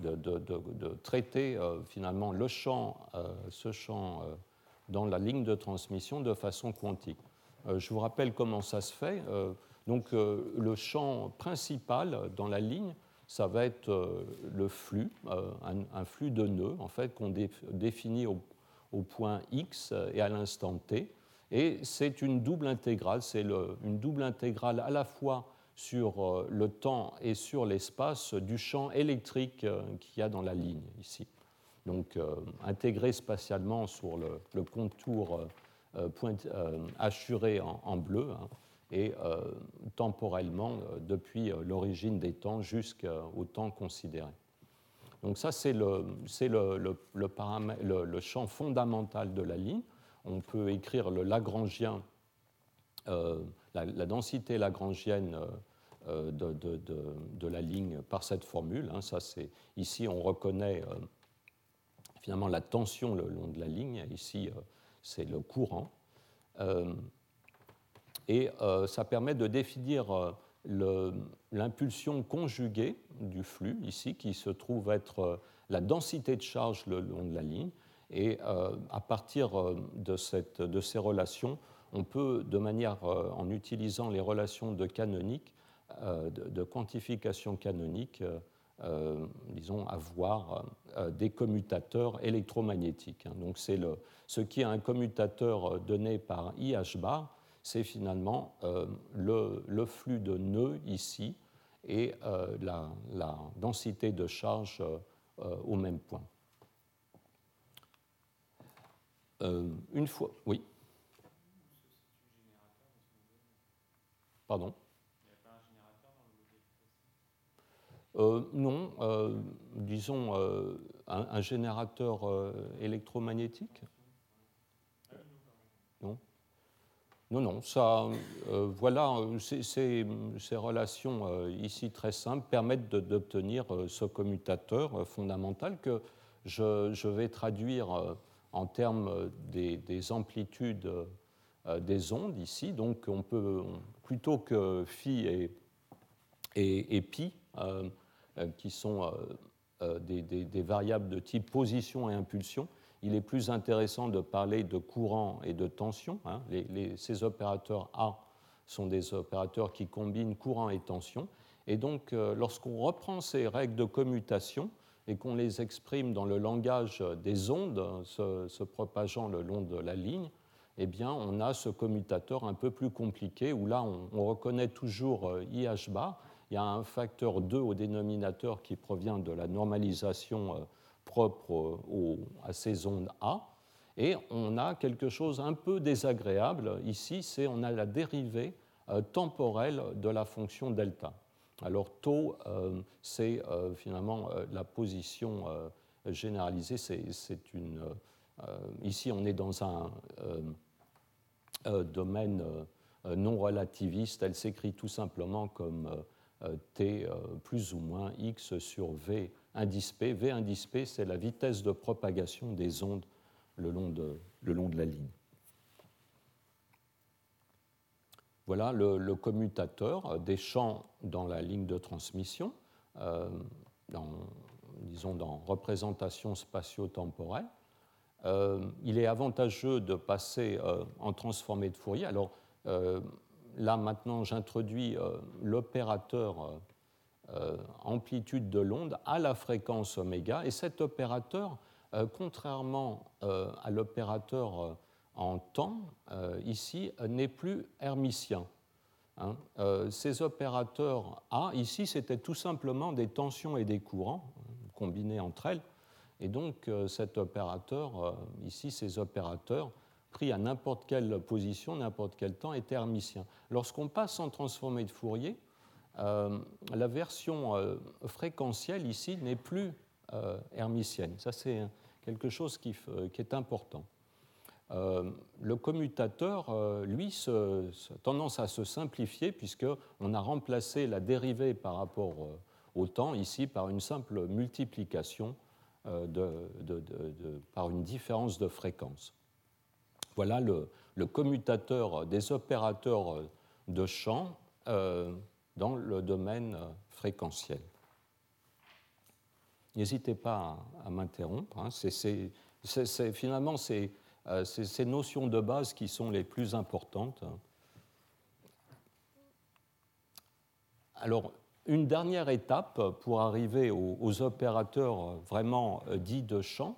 Speaker 2: de, de, traiter euh, finalement le champ, ce champ dans la ligne de transmission de façon quantique. je vous rappelle comment ça se fait. donc, le champ principal dans la ligne, ça va être le flux, un, flux de nœuds en fait qu'on définit au, au, point x et à l'instant t. Et c'est une double intégrale, c'est une double intégrale à la fois sur euh, le temps et sur l'espace du champ électrique euh, qu'il y a dans la ligne ici. Donc euh, intégré spatialement sur le, contour assuré en, bleu hein, et temporellement depuis l'origine des temps jusqu'au temps considéré. Donc ça, c'est le, champ fondamental de la ligne on peut écrire le Lagrangien, euh, la, densité lagrangienne euh, euh, de, la ligne par cette formule. Hein. ici, on reconnaît finalement la tension le long de la ligne. Ici, c'est le courant. et ça permet de définir l'impulsion conjuguée du flux, ici, qui se trouve être la densité de charge le long de la ligne, et euh, à partir euh, de, cette, de, ces relations, on peut, de manière, euh, en utilisant les relations de canonique, de, quantification canonique, disons, avoir des commutateurs électromagnétiques. Hein. Donc, c'est ce qui est un commutateur donné par IH bar, c'est finalement le, le, flux de nœuds ici et la, la, densité de charge au même point. Euh, une fois, oui. Pardon? Euh, non, euh, disons un, générateur électromagnétique? Non, non, non. Ça, voilà, ces, relations ici très simples permettent d'obtenir ce commutateur fondamental que je, je vais traduire en termes des, amplitudes euh, des ondes ici. Donc on peut, plutôt que phi et, et, pi, euh, euh, qui sont des, variables de type position et impulsion, il est plus intéressant de parler de courant et de tension. Hein. ces opérateurs A sont des opérateurs qui combinent courant et tension. Et donc, lorsqu'on reprend ces règles de commutation, et qu'on les exprime dans le langage des ondes se, propageant le long de la ligne, eh bien, on a ce commutateur un peu plus compliqué où là, on, reconnaît toujours euh, IH bar. Il y a un facteur 2 au dénominateur qui provient de la normalisation euh, propre à ces ondes A. Et on a quelque chose un peu désagréable ici, c'est on a la dérivée euh, temporelle de la fonction delta. Alors tau, euh, c'est euh, finalement euh, la position généralisée. C'est une, ici, on est dans un domaine non relativiste. Elle s'écrit tout simplement comme t plus ou moins x sur v indice p. v indice p, c'est la vitesse de propagation des ondes le long de la ligne. Voilà le, commutateur des champs dans la ligne de transmission, euh, disons dans représentation spatio-temporelle. Euh, il est avantageux de passer euh, en transformé de Fourier. Alors là maintenant j'introduis l'opérateur amplitude de l'onde à la fréquence oméga et cet opérateur, contrairement à l'opérateur en temps, euh, ici, n'est plus hermitien. Hein. Euh, ces opérateurs A, ici, c'était tout simplement des tensions et des courants combinés entre elles. Et donc, euh, cet opérateur, ici, ces opérateurs, pris à n'importe quelle position, n'importe quel temps, étaient hermitiens. Lorsqu'on passe en transformé de Fourier, la version fréquentielle ici n'est plus hermitienne. Ça, c'est quelque chose qui, est important. Le commutateur, lui, a tendance à se simplifier puisqu'on a remplacé la dérivée par rapport au temps ici par une simple multiplication par une différence de fréquence. Voilà le, commutateur des opérateurs de champ euh, dans le domaine euh, fréquentiel. N'hésitez pas à, m'interrompre. Hein. C'est finalement euh, ces notions de base qui sont les plus importantes. Alors, une dernière étape pour arriver aux opérateurs vraiment dits de champ,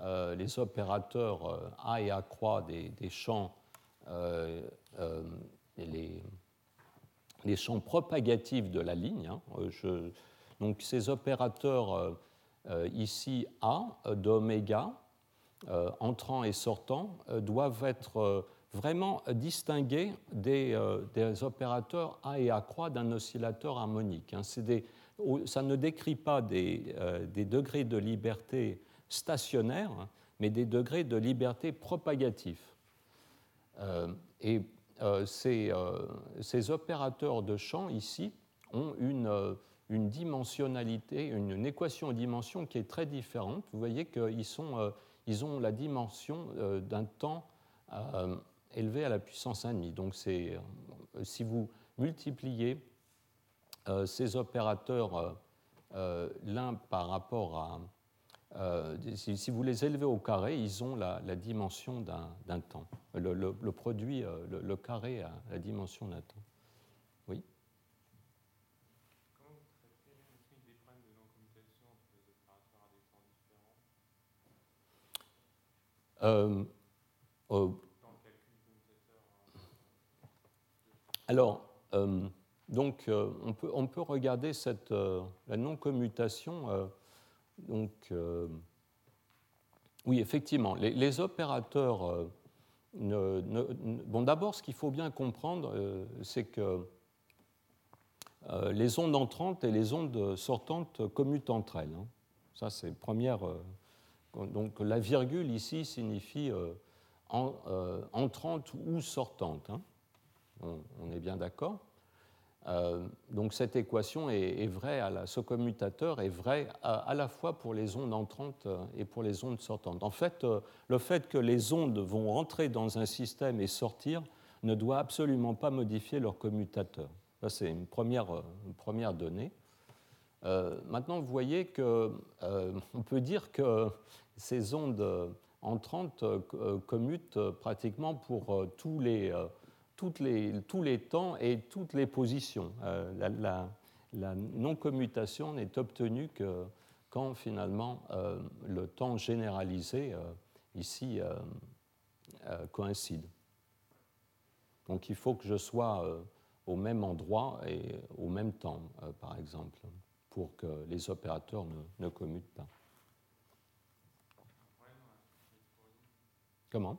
Speaker 2: euh, les opérateurs euh, A et A croix des, champs, euh, les, champs propagatifs de la ligne. Hein. donc ces opérateurs ici A d'oméga, entrant et sortant, doivent être vraiment distingués des, des, opérateurs A et A croix d'un oscillateur harmonique. Hein. Des, ça ne décrit pas des, des degrés de liberté stationnaires, mais des degrés de liberté propagatifs. Euh, et euh, ces, euh, ces, opérateurs de champ ici ont une, une dimensionnalité, une, équation de dimension qui est très différente. Vous voyez qu'ils sont, ils ont la dimension d'un temps élevé à la puissance 1,5. Donc si vous multipliez ces opérateurs l'un par rapport à, euh, si, vous les élevez au carré, ils ont la, dimension d'un temps. Le, produit, euh, le, carré a la dimension d'un temps. Oui Comment vous traitez des problèmes de non-commutation entre les opérateurs à des temps différents euh, Alors, donc, on, peut, regarder cette, la non-commutation donc, euh, oui, effectivement, les, opérateurs. Euh, bon, d'abord, ce qu'il faut bien comprendre, euh, c'est que les ondes entrantes et les ondes sortantes commutent entre elles. Hein. Ça, c'est première. Donc, la virgule ici signifie entrante ou sortante. Hein. on, est bien d'accord. Euh, donc cette équation est, vraie, ce commutateur est vrai à, la fois pour les ondes entrantes euh, et pour les ondes sortantes. En fait, euh, le fait que les ondes vont rentrer dans un système et sortir ne doit absolument pas modifier leur commutateur. Ça, c'est une première, première donnée. maintenant, vous voyez qu'on peut dire que ces ondes entrantes commutent pratiquement pour tous les les, tous les temps et toutes les positions. Euh, la, non-commutation n'est obtenue que quand finalement euh, le temps généralisé euh, ici coïncide. Donc il faut que je sois au même endroit et au même temps, par exemple, pour que les opérateurs ne commutent pas. Comment?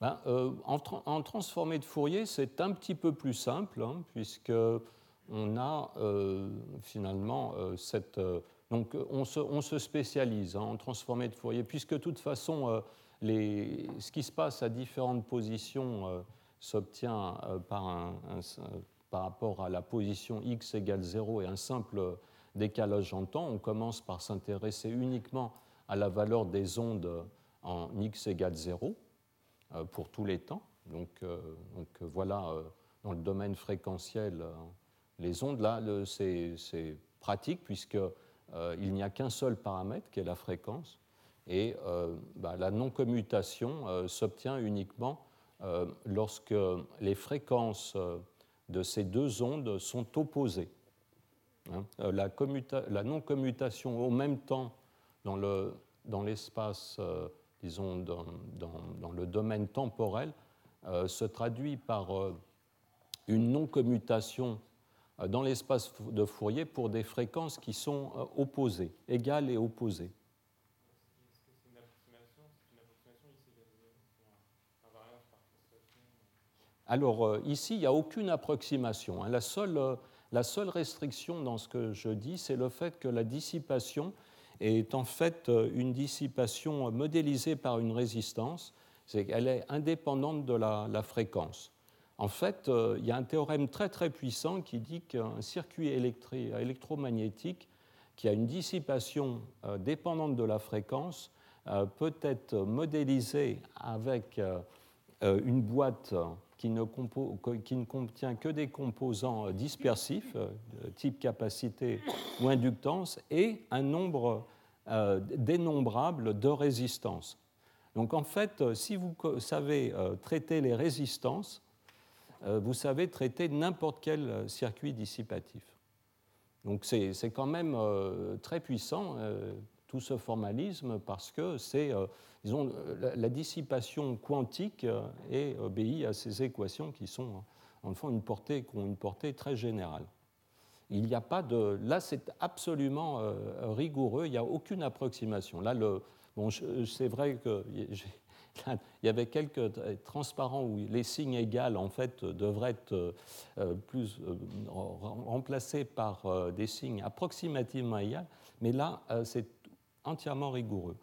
Speaker 2: Ben, euh, en, transformé de Fourier, c'est un petit peu plus simple, hein, puisque on a euh, finalement euh, cette. donc, on se, spécialise hein, en transformé de Fourier, puisque de toute façon, les, ce qui se passe à différentes positions s'obtient par, par rapport à la position x égale 0 et un simple décalage en temps. On commence par s'intéresser uniquement à la valeur des ondes en x égale 0. Euh, pour tous les temps. Donc, euh, donc voilà, euh, dans le domaine fréquentiel, les ondes, là, c'est pratique puisqu'il n'y a qu'un seul paramètre qui est la fréquence. Et bah, la non-commutation s'obtient uniquement lorsque les fréquences de ces deux ondes sont opposées. Hein. la, la non-commutation au même temps dans l'espace disons, dans, le domaine temporel, euh, se traduit par euh, une non-commutation euh, dans l'espace de Fourier pour des fréquences qui sont opposées, égales et opposées. Alors ici, il n'y a aucune approximation. Hein. La seule, la seule restriction dans ce que je dis, c'est le fait que la dissipation est en fait une dissipation modélisée par une résistance, c'est qu'elle est indépendante de la, fréquence. En fait, il y a un théorème très très puissant qui dit qu'un circuit électromagnétique qui a une dissipation dépendante de la fréquence euh, peut être modélisé avec euh, euh, une boîte qui ne, contient que des composants dispersifs, type capacité ou inductance, et un nombre dénombrable de résistances. Donc en fait, si vous savez traiter les résistances, vous savez traiter n'importe quel circuit dissipatif. Donc c'est quand même très puissant tout ce formalisme parce que c'est, euh, disons, la, dissipation quantique euh, et obéit à ces équations qui sont, en fond, une portée, qui ont une portée très générale. Il n'y a pas de. Là, c'est absolument euh, rigoureux, il n'y a aucune approximation. Là, le, bon, c'est vrai qu'il y avait quelques transparents où les signes égaux, en fait, devraient être plus remplacés par des signes approximativement égaux, mais là, c'est entièrement rigoureux.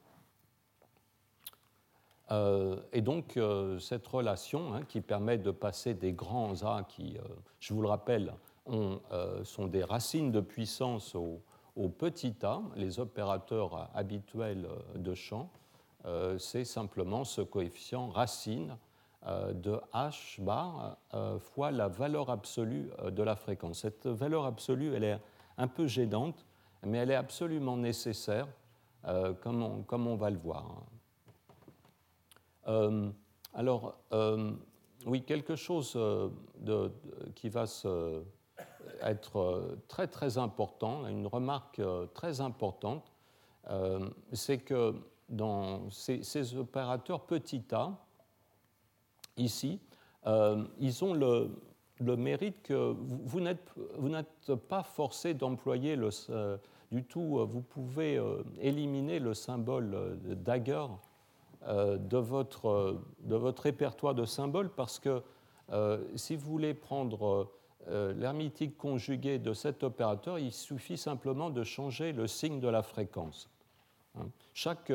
Speaker 2: Euh, et donc, euh, cette relation hein, qui permet de passer des grands A qui, euh, je vous le rappelle, sont des racines de puissance au, au, petit a, les opérateurs habituels de champ, c'est simplement ce coefficient racine de h bar fois la valeur absolue de la fréquence. Cette valeur absolue, elle est un peu gênante, mais elle est absolument nécessaire euh, comme on, va le voir. Euh, alors, euh, oui, quelque chose qui va être très très important, une remarque très importante, c'est que dans ces, opérateurs petit a, ici, ils ont le, mérite que vous n'êtes pas forcé d'employer le, du tout, euh, vous pouvez euh, éliminer le symbole euh, dagger de votre, de votre répertoire de symboles parce que si vous voulez prendre l'hermétique conjugué de cet opérateur, il suffit simplement de changer le signe de la fréquence. Hein. Chaque,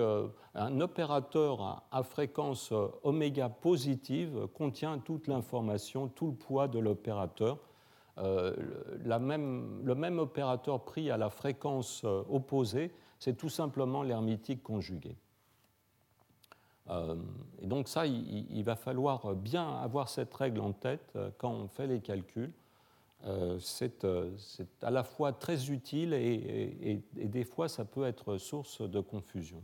Speaker 2: un opérateur à fréquence oméga positive contient toute l'information, tout le poids de l'opérateur. Euh, le même opérateur pris à la fréquence euh, opposée, c'est tout simplement l'hermétique conjugué. Euh, et donc ça, il, va falloir bien avoir cette règle en tête quand on fait les calculs. c'est à la fois très utile et, des fois ça peut être source de confusion.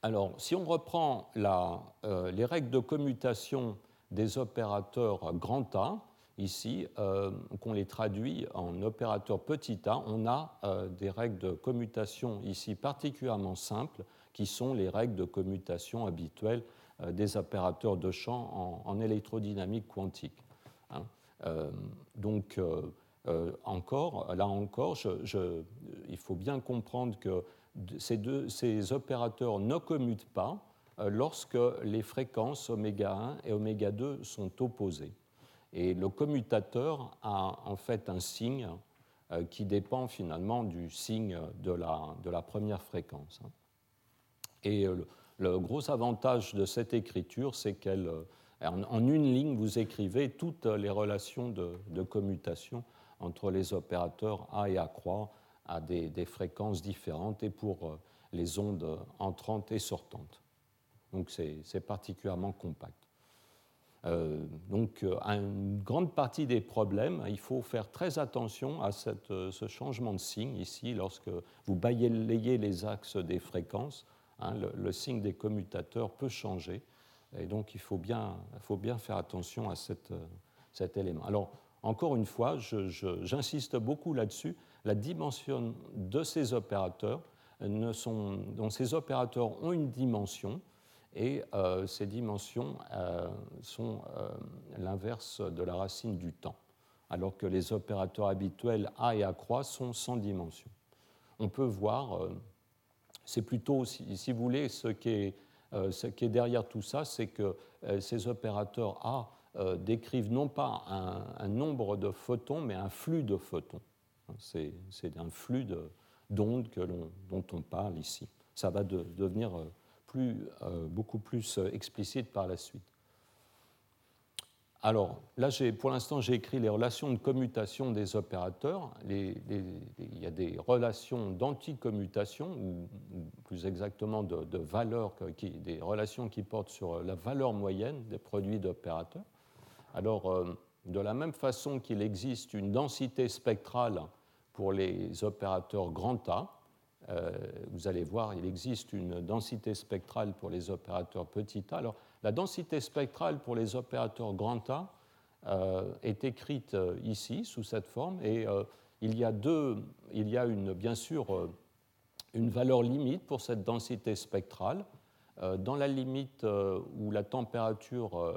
Speaker 2: Alors, si on reprend les règles de commutation des opérateurs grand A, ici, euh, qu'on les traduit en opérateurs petit a, on a euh, des règles de commutation ici particulièrement simples, qui sont les règles de commutation habituelles euh, des opérateurs de champ en, électrodynamique quantique. Hein. donc, encore, là encore, il faut bien comprendre que ces, deux, ces opérateurs ne commutent pas, lorsque les fréquences oméga 1 et oméga 2 sont opposées. Et le commutateur a en fait un signe euh, qui dépend finalement du signe de la, première fréquence. Et euh, le, gros avantage de cette écriture, c'est qu'elle, en, une ligne, vous écrivez toutes les relations de, commutation entre les opérateurs A et A croix à des fréquences différentes et pour les ondes entrantes et sortantes. Donc c'est particulièrement compact. Euh, donc, euh, une grande partie des problèmes, il faut faire très attention à euh, ce changement de signe ici, lorsque vous balayez les axes des fréquences, hein, le, signe des commutateurs peut changer, et donc il faut bien, faut bien faire attention à cet élément. Alors, encore une fois, j'insiste beaucoup là-dessus, la dimension de ces opérateurs, ne sont, donc ces opérateurs ont une dimension, et euh, ces dimensions euh, sont euh, l'inverse de la racine du temps, alors que les opérateurs habituels A et A croix sont sans dimension. On peut voir, c'est plutôt, si, vous voulez, ce qui est ce qui est derrière tout ça, c'est que ces opérateurs A décrivent non pas un, nombre de photons, mais un flux de photons. C'est un flux d'ondes dont on parle ici. Ça va devenir plus, beaucoup plus explicite par la suite. Alors là, pour l'instant, j'ai écrit les relations de commutation des opérateurs. il y a des relations d'anticommutation, ou, plus exactement de, valeurs, des relations qui portent sur la valeur moyenne des produits d'opérateurs. Alors, euh, de la même façon qu'il existe une densité spectrale pour les opérateurs grand A, euh, vous allez voir, il existe une densité spectrale pour les opérateurs petit a. Alors, la densité spectrale pour les opérateurs grand A euh, est écrite euh, ici sous cette forme et il y a, deux, il y a une, bien sûr une valeur limite pour cette densité spectrale. Dans la limite où la température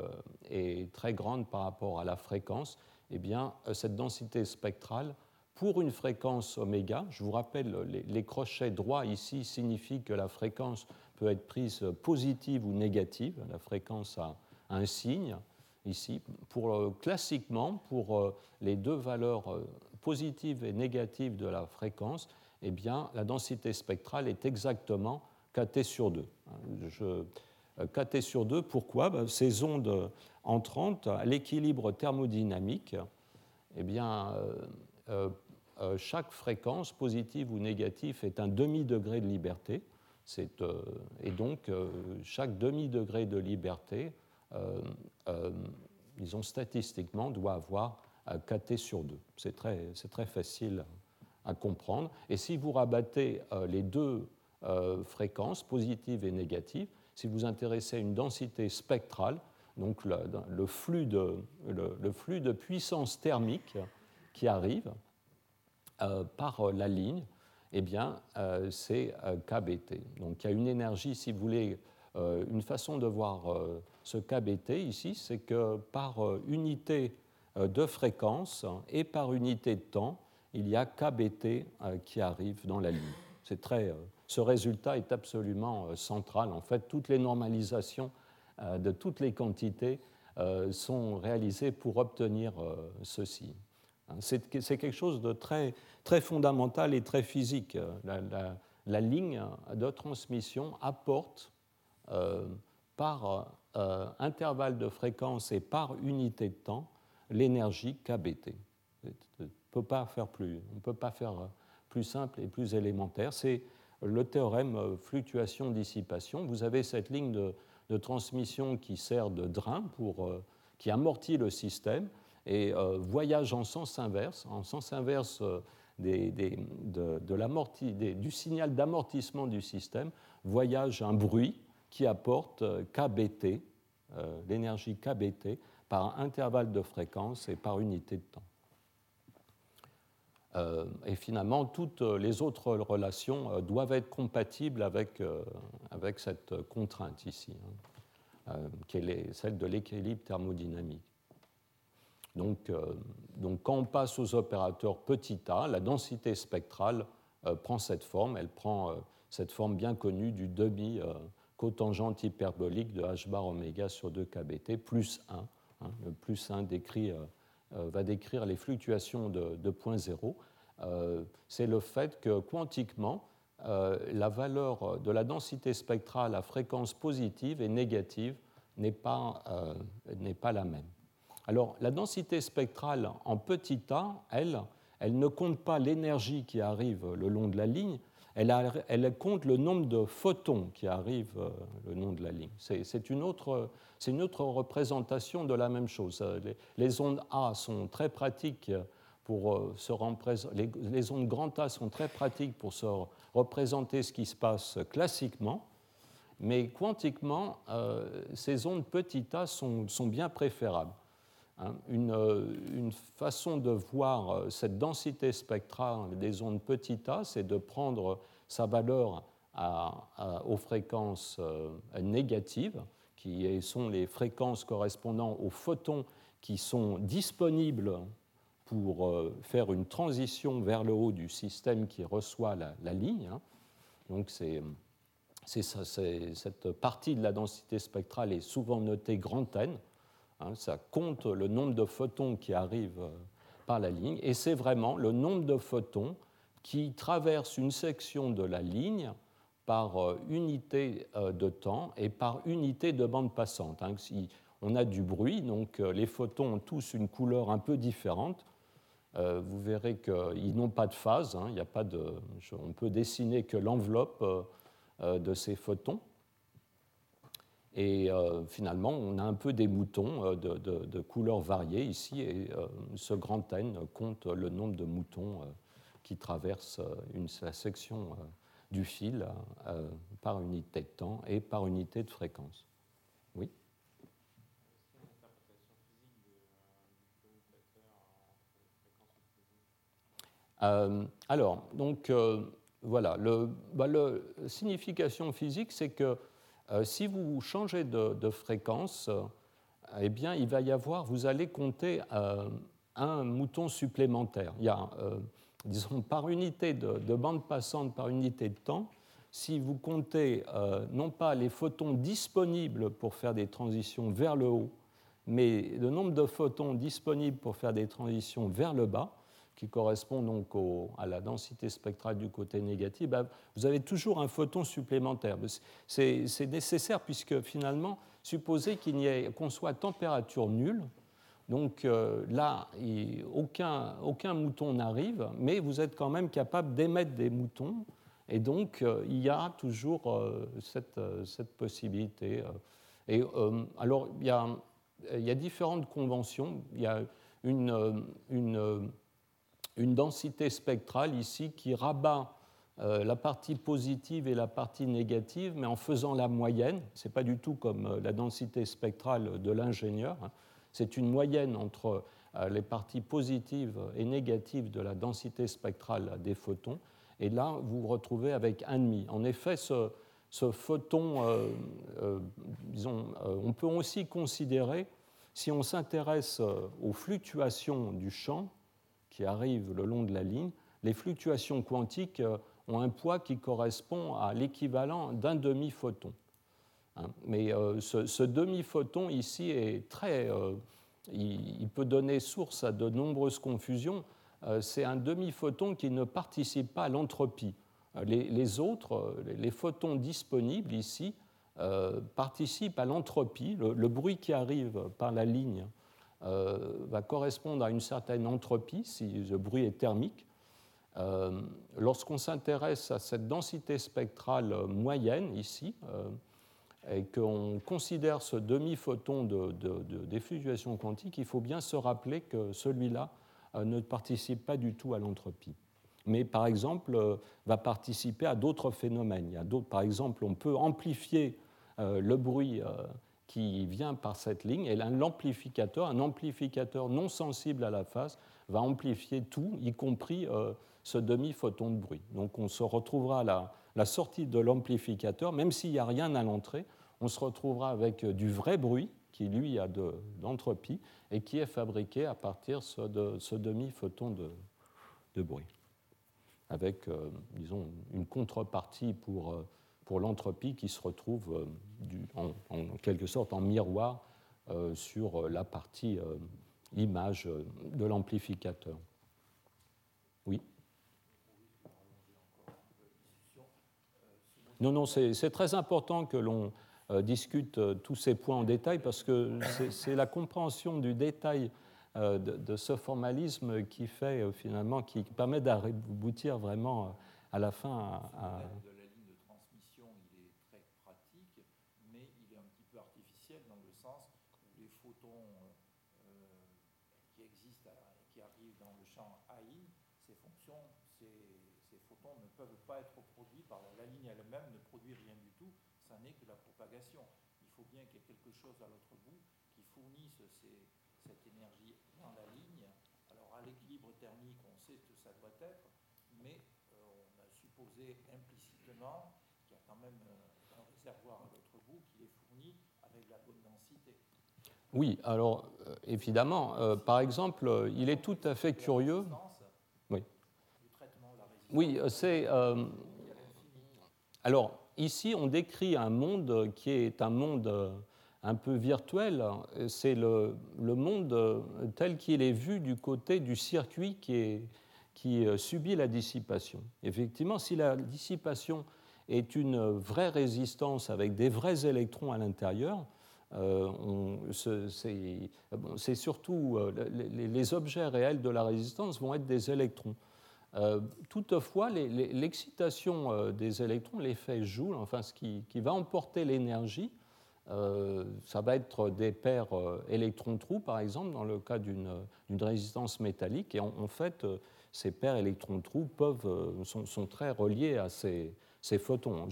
Speaker 2: est très grande par rapport à la fréquence, eh bien, cette densité spectrale, pour une fréquence oméga, je vous rappelle, les, crochets droits ici signifient que la fréquence peut être prise positive ou négative. La fréquence a un signe ici. Pour, euh, classiquement, pour euh, les deux valeurs euh, positives et négatives de la fréquence, eh bien, la densité spectrale est exactement kt sur 2. Je, kt sur 2, pourquoi? Ben, Ces ondes entrantes, l'équilibre thermodynamique, eh bien, chaque fréquence, positive ou négative, est un demi-degré de liberté. Euh, et donc, euh, chaque demi-degré de liberté, euh, disons statistiquement, doit avoir kt sur 2. C'est très, très, facile à comprendre. Et si vous rabattez les deux fréquences, positives et négatives, si vous intéressez à une densité spectrale, donc le, flux, de, puissance thermique qui arrive par la ligne, eh bien, euh, c'est euh, KBT. Donc il y a une énergie, si vous voulez, euh, une façon de voir ce KBT ici, c'est que par unité de fréquence et par unité de temps, il y a KBT qui arrive dans la ligne. C'est très, ce résultat est absolument central. En fait, toutes les normalisations de toutes les quantités sont réalisées pour obtenir ceci. Hein, c'est quelque chose de très, très fondamental et très physique. La, ligne de transmission apporte euh, par euh, intervalle de fréquence et par unité de temps l'énergie KBT. On ne peut pas faire plus, on peut pas faire plus simple et plus élémentaire. C'est le théorème fluctuation-dissipation. Vous avez cette ligne de, transmission qui sert de drain pour, euh, qui amortit le système et euh, voyage en sens inverse, en sens inverse euh, du signal d'amortissement du système, voyage un bruit qui apporte euh, KBT, l'énergie KBT, par intervalle de fréquence et par unité de temps. et finalement, toutes les autres relations doivent être compatibles avec, avec cette contrainte ici, hein, qui est celle de l'équilibre thermodynamique. Donc, euh, donc, quand on passe aux opérateurs petit a, la densité spectrale euh, prend cette forme. Elle prend euh, cette forme bien connue du demi cotangente hyperbolique de h bar oméga sur 2 kbt plus 1. Hein. le plus 1 décrit, va décrire les fluctuations de, point zéro. C'est le fait que quantiquement, la valeur de la densité spectrale à fréquence positive et négative n'est pas la même. Alors, la densité spectrale en petit a, elle, elle ne compte pas l'énergie qui arrive le long de la ligne, elle, compte le nombre de photons qui arrivent euh, le long de la ligne. C'est une, autre, représentation de la même chose. Les, ondes A sont très pratiques pour euh, se les, les, ondes grand A sont très pratiques pour se représenter ce qui se passe classiquement, mais quantiquement, euh, ces ondes petit a sont bien préférables. Hein, euh, une, façon de voir euh, cette densité spectrale des ondes petit a, c'est de prendre sa valeur aux fréquences euh, négatives, qui sont les fréquences correspondant aux photons qui sont disponibles pour faire une transition vers le haut du système qui reçoit la, ligne. Hein. Donc c'est cette partie de la densité spectrale est souvent notée grand N. Hein, ça compte le nombre de photons qui arrivent euh, par la ligne, et c'est vraiment le nombre de photons qui traversent une section de la ligne par euh, unité euh, de temps et par unité de bande passante. Hein. Si on a du bruit, donc les photons ont tous une couleur un peu différente. Vous verrez qu'ils n'ont pas de phase, hein. il a pas de, on peut dessiner que l'enveloppe de ces photons. Et euh, finalement, on a un peu des moutons euh, de, couleurs variées ici, et ce grand N compte le nombre de moutons qui traversent une, la section du fil par unité de temps et par unité de fréquence. Oui alors, donc, voilà, bah, la signification physique, c'est que euh, si vous changez de, fréquence, euh, eh bien, il va y avoir, vous allez compter euh, un mouton supplémentaire. Il y a, disons, par unité de, bande passante, par unité de temps, si vous comptez non pas les photons disponibles pour faire des transitions vers le haut, mais le nombre de photons disponibles pour faire des transitions vers le bas, qui correspond donc à la densité spectrale du côté négatif, bah, vous avez toujours un photon supplémentaire. C'est nécessaire puisque finalement, supposez qu'il n'y ait qu'on soit à température nulle, donc euh, là, aucun, aucun mouton n'arrive, mais vous êtes quand même capable d'émettre des moutons, et donc euh, il y a toujours euh, cette, cette, possibilité. Et alors, il y, a, il y, a, différentes conventions. Il y a une, une une densité spectrale ici qui rabat euh, la partie positive et la partie négative, mais en faisant la moyenne. Ce n'est pas du tout comme euh, la densité spectrale de l'ingénieur. Hein. C'est une moyenne entre euh, les parties positives et négatives de la densité spectrale des photons. Et là, vous vous retrouvez avec 1,5. En effet, ce, ce photon, disons, on peut aussi considérer, si on s'intéresse aux fluctuations du champ, qui arrivent le long de la ligne, les fluctuations quantiques euh, ont un poids qui correspond à l'équivalent d'un demi-photon. Hein. Mais euh, ce, demi-photon ici est très. Euh, il, peut donner source à de nombreuses confusions. C'est un demi-photon qui ne participe pas à l'entropie. Les, autres, les photons disponibles ici, participent à l'entropie. le, bruit qui arrive par la ligne va correspondre à une certaine entropie si le bruit est thermique. Euh, lorsqu'on s'intéresse à cette densité spectrale moyenne ici, euh, et qu'on considère ce demi-photon de, de, quantique, il faut bien se rappeler que celui-là ne participe pas du tout à l'entropie. Mais par exemple, va participer à d'autres phénomènes. Par exemple, on peut amplifier le bruit qui vient par cette ligne, et l'amplificateur, un amplificateur non sensible à la phase, va amplifier tout, y compris euh, ce demi-photon de bruit. Donc on se retrouvera à la, sortie de l'amplificateur, même s'il n'y a rien à l'entrée, on se retrouvera avec euh, du vrai bruit, qui lui a de l'entropie, et qui est fabriqué à partir de ce demi-photon de, bruit, avec, euh, disons, une contrepartie pour pour l'entropie qui se retrouve euh, en, quelque sorte en miroir euh, sur la partie euh, image de l'amplificateur. Oui Non, non, c'est très important que l'on discute tous ces points en détail parce que c'est la compréhension du détail de, ce formalisme qui fait finalement, qui permet d'aboutir vraiment à la fin à
Speaker 3: l'autre bout qui fournisse cette énergie dans la ligne. Alors à l'équilibre thermique, on sait que ça doit être, mais euh, on a supposé implicitement qu'il y a quand même euh, un réservoir à l'autre bout qui est fourni avec la bonne densité.
Speaker 2: Oui, alors euh, évidemment, par exemple, il est tout à fait curieux. Oui. Oui, c'est. alors, ici, on décrit un monde qui est un monde un peu virtuel. C'est le, monde tel qu'il est vu du côté du circuit qui, qui subit la dissipation. Effectivement, si la dissipation est une vraie résistance avec des vrais électrons à l'intérieur, euh, c'est surtout euh, les, objets réels de la résistance vont être des électrons. Euh, toutefois, l'excitation des électrons, l'effet Joule, enfin ce qui, va emporter l'énergie, ça va être des paires électrons-trous, par exemple, dans le cas d'une résistance métallique. Et en, fait, ces paires électrons-trous sont, sont, très reliés à ces, photons.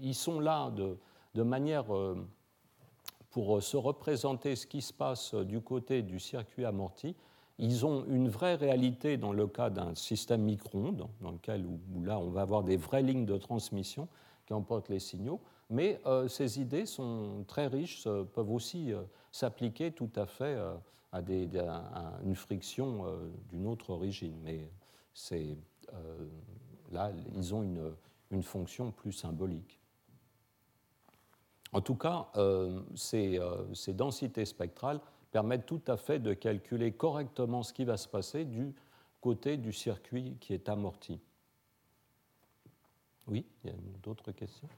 Speaker 2: ils sont là de, manière pour se représenter ce qui se passe du côté du circuit amorti, ils ont une vraie réalité dans le cas d'un système micro-ondes, dans lequel où, là on va avoir des vraies lignes de transmission qui emportent les signaux, mais euh, ces idées sont très riches, euh, peuvent aussi euh, s'appliquer tout à fait à, une friction d'une autre origine. Mais là, ils ont une, fonction plus symbolique. En tout cas, ces, densités spectrales permettent tout à fait de calculer correctement ce qui va se passer du côté du circuit qui est amorti. Oui, il y a d'autres questions?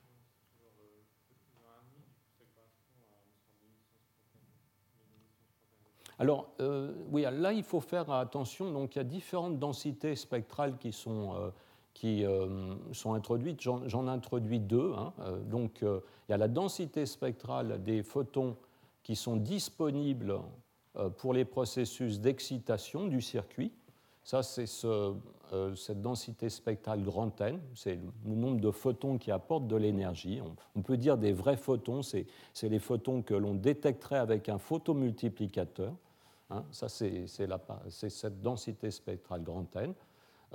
Speaker 2: Alors, euh, oui, là, il faut faire attention. Donc, il y a différentes densités spectrales qui sont qui euh, sont introduites. J'en introduis deux. Hein. Euh, donc, euh, il y a la densité spectrale des photons qui sont disponibles pour les processus d'excitation du circuit. Ça, c'est ce, cette densité spectrale grand N, c'est le nombre de photons qui apportent de l'énergie. On, peut dire des vrais photons, c'est les photons que l'on détecterait avec un photomultiplicateur. Hein. Ça, c'est cette densité spectrale grand N.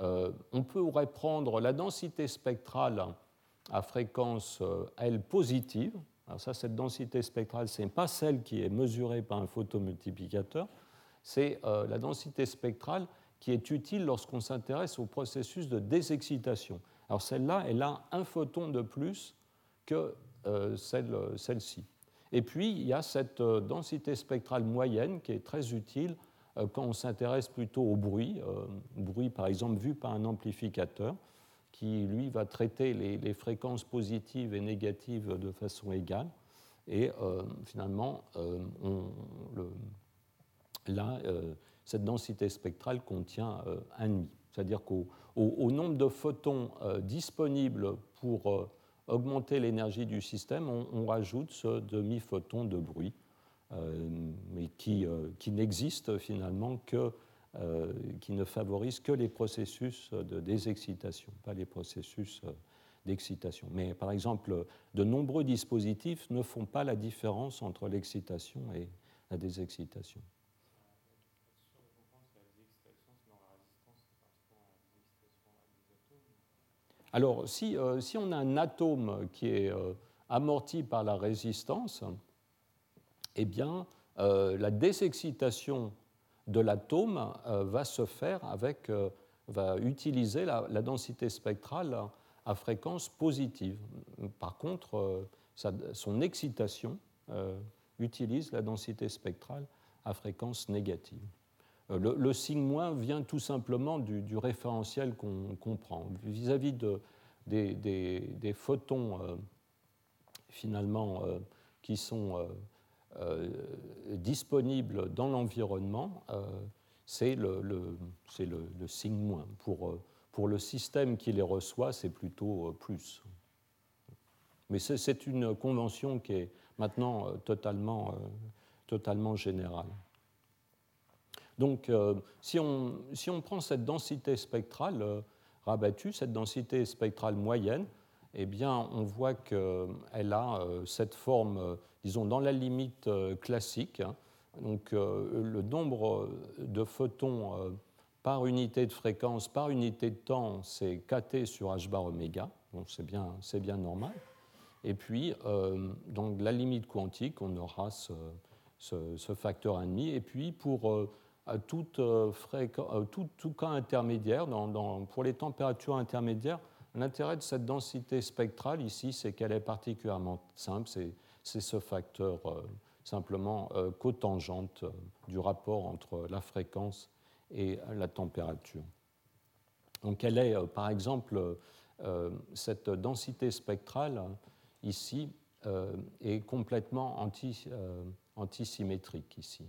Speaker 2: Euh, on pourrait prendre la densité spectrale à fréquence euh, L positive. Alors ça, cette densité spectrale, ce n'est pas celle qui est mesurée par un photomultiplicateur, c'est euh, la densité spectrale qui est utile lorsqu'on s'intéresse au processus de désexcitation. Alors celle-là, elle a un photon de plus que celle-ci. Et puis, il y a cette densité spectrale moyenne qui est très utile euh, quand on s'intéresse plutôt au bruit, euh, bruit par exemple vu par un amplificateur, qui lui va traiter les, fréquences positives et négatives de façon égale. Et euh, finalement, là, cette densité spectrale contient un demi. C'est-à-dire qu'au nombre de photons disponibles pour augmenter l'énergie du système, on, rajoute ce demi-photon de bruit. Euh, mais qui, euh, qui n'existe finalement que, euh, qui ne favorise que les processus de désexcitation, pas les processus d'excitation. Mais par exemple, de nombreux dispositifs ne font pas la différence entre l'excitation et la désexcitation. Alors, si, si, on a un atome qui est amorti par la résistance, eh bien, euh, la désexcitation de l'atome euh, va se faire avec, euh, va utiliser la, densité spectrale à, fréquence positive. Par contre, son excitation utilise la densité spectrale à fréquence négative. Le, signe moins vient tout simplement du, référentiel qu'on comprend. Vis-à-vis de, des, photons finalement qui sont euh, disponible dans l'environnement, euh, c'est le, signe moins. Pour, euh, pour le système qui les reçoit, c'est plutôt plus. Mais c'est une convention qui est maintenant totalement, totalement générale. Donc, si, on, si, on, prend cette densité spectrale rabattue, cette densité spectrale moyenne, eh bien, on voit qu'elle a cette forme disons, dans la limite euh, classique. Hein. Donc, euh, le nombre de photons euh, par unité de fréquence, par unité de temps, c'est kt sur h bar oméga, donc c'est bien, bien normal. Et puis, dans la limite quantique, on aura ce, ce, facteur 1,5. Et puis, pour tout, tout, tout, cas intermédiaire, pour les températures intermédiaires, l'intérêt de cette densité spectrale ici, c'est qu'elle est particulièrement simple. C'est ce facteur simplement cotangente du rapport entre la fréquence et la température. Donc elle est, par exemple, cette densité spectrale ici est complètement anti, antisymétrique ici.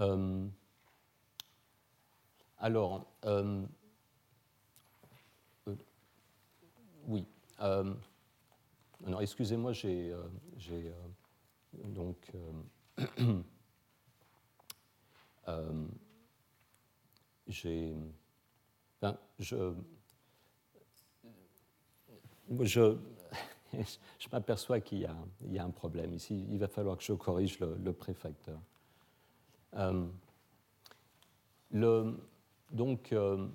Speaker 2: Euh, alors, euh, euh, oui. excusez-moi, j'ai donc j'ai je, je, je m'aperçois qu'il y, y, a un problème ici. Il va falloir que je corrige le, le préfacteur. Euh, donc, euh,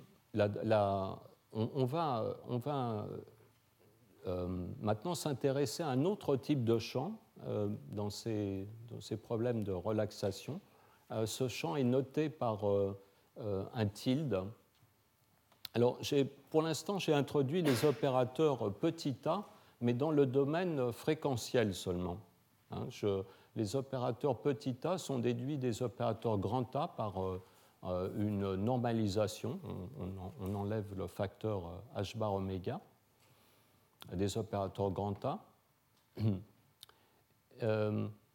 Speaker 2: on, va, euh, maintenant s'intéresser à un autre type de champ dans ces, dans, ces, problèmes de relaxation. ce champ est noté par un tilde. Alors, pour l'instant, j'ai introduit les opérateurs petit a, mais dans le domaine fréquentiel seulement. Hein, je, les opérateurs petit a sont déduits des opérateurs grand A par euh, euh, une normalisation. On, enlève le facteur euh, h bar oméga des opérateurs grand A.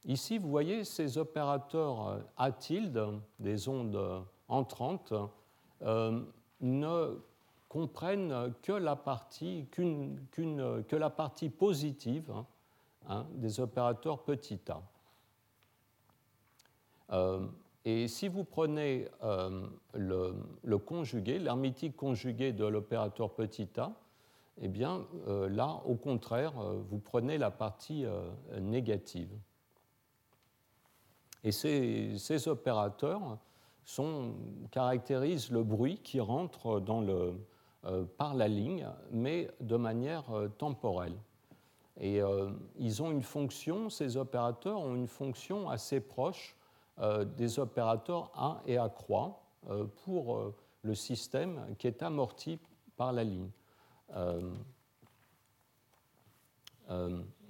Speaker 2: ici, vous voyez ces opérateurs A tilde, des ondes entrantes, ne comprennent que la partie, positive hein, des opérateurs petit a. Euh, et si vous prenez euh, le, conjugué, l'hermétique conjugué de l'opérateur petit a, eh bien euh, là, au contraire, vous prenez la partie négative. Et ces, opérateurs caractérisent le bruit qui rentre par la ligne, mais de manière temporelle. Et ils ont une fonction, ces opérateurs ont une fonction assez proche des opérateurs A et A croix euh, pour euh, le système qui est amorti par la ligne.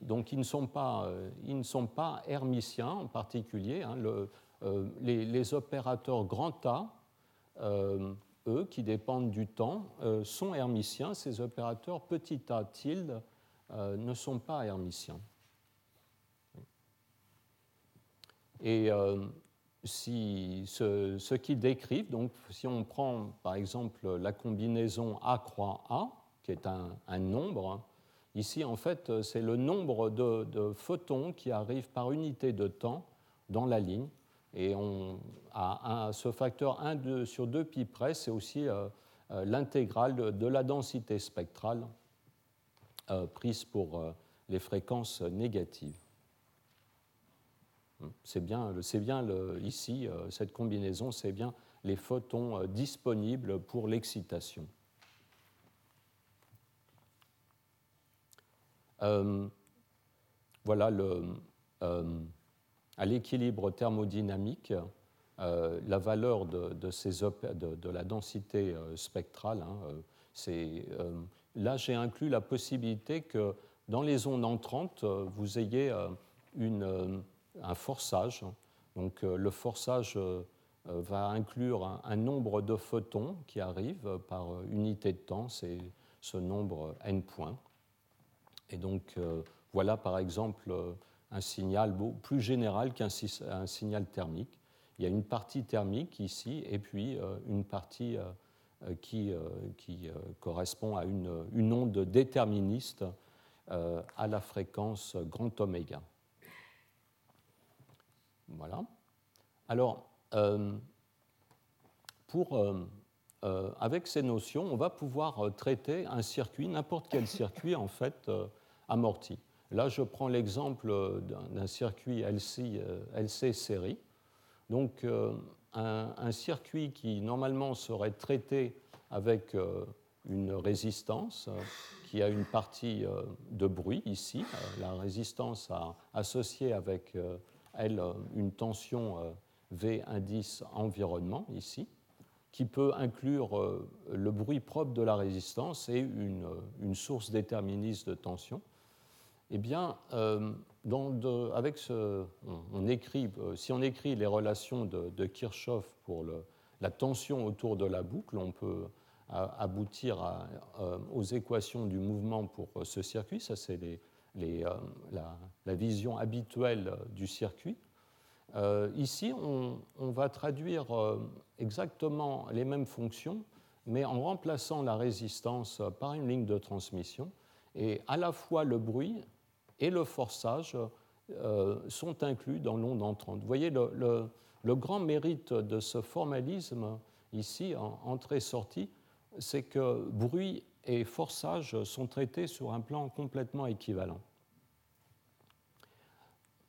Speaker 2: donc ils ne, sont pas, ils ne sont pas hermitiens en particulier. Hein. les, opérateurs grand A, eux, qui dépendent du temps, sont hermitiens. Ces opérateurs petit a tilde ne sont pas hermitiens. Et euh, si, ce, qu'ils décrivent, donc si on prend par exemple la combinaison A croix A, qui est un, nombre, ici en fait c'est le nombre de, photons qui arrivent par unité de temps dans la ligne. Et on, à, ce facteur 1 sur 2 pi près, c'est aussi euh, euh, l'intégrale de, la densité spectrale prise pour les fréquences négatives. C'est bien, bien ici, euh, cette combinaison, c'est bien les photons euh, disponibles pour l'excitation. Euh, voilà le, à l'équilibre thermodynamique la valeur de, la densité spectrale. Hein, là, j'ai inclus la possibilité que dans les ondes entrantes, vous ayez une un forçage. Donc, euh, le forçage euh, euh, va inclure un, nombre de photons qui arrivent par unité de temps, c'est ce nombre n points. Et donc, voilà par exemple un signal plus général qu'un signal thermique. Il y a une partie thermique ici et puis une partie qui, correspond à une onde déterministe à la fréquence grand oméga. Voilà. Alors, euh, pour, euh, euh, avec ces notions, on va pouvoir traiter un circuit, n'importe quel circuit en fait amorti. Là, je prends l'exemple d'un circuit LC, LC, série. Donc, un, un, circuit qui normalement serait traité avec une résistance qui a une partie de bruit ici, la résistance associée avec elle, une tension euh, V indice environnement ici. qui peut inclure le bruit propre de la résistance et une, une source déterministe de tension. Eh bien, avec ce, on, écrit, si on écrit les relations de, Kirchhoff pour la tension autour de la boucle, on peut aboutir aux équations du mouvement pour ce circuit. Ça, c'est les, la, la, vision habituelle du circuit. Euh, ici, on, va traduire euh, exactement les mêmes fonctions, mais en remplaçant la résistance par une ligne de transmission. Et à la fois le bruit et le forçage euh, sont inclus dans l'onde entrante. Vous voyez, le, grand mérite de ce formalisme ici, en entrée-sortie, c'est que bruit et forçage sont traités sur un plan complètement équivalent.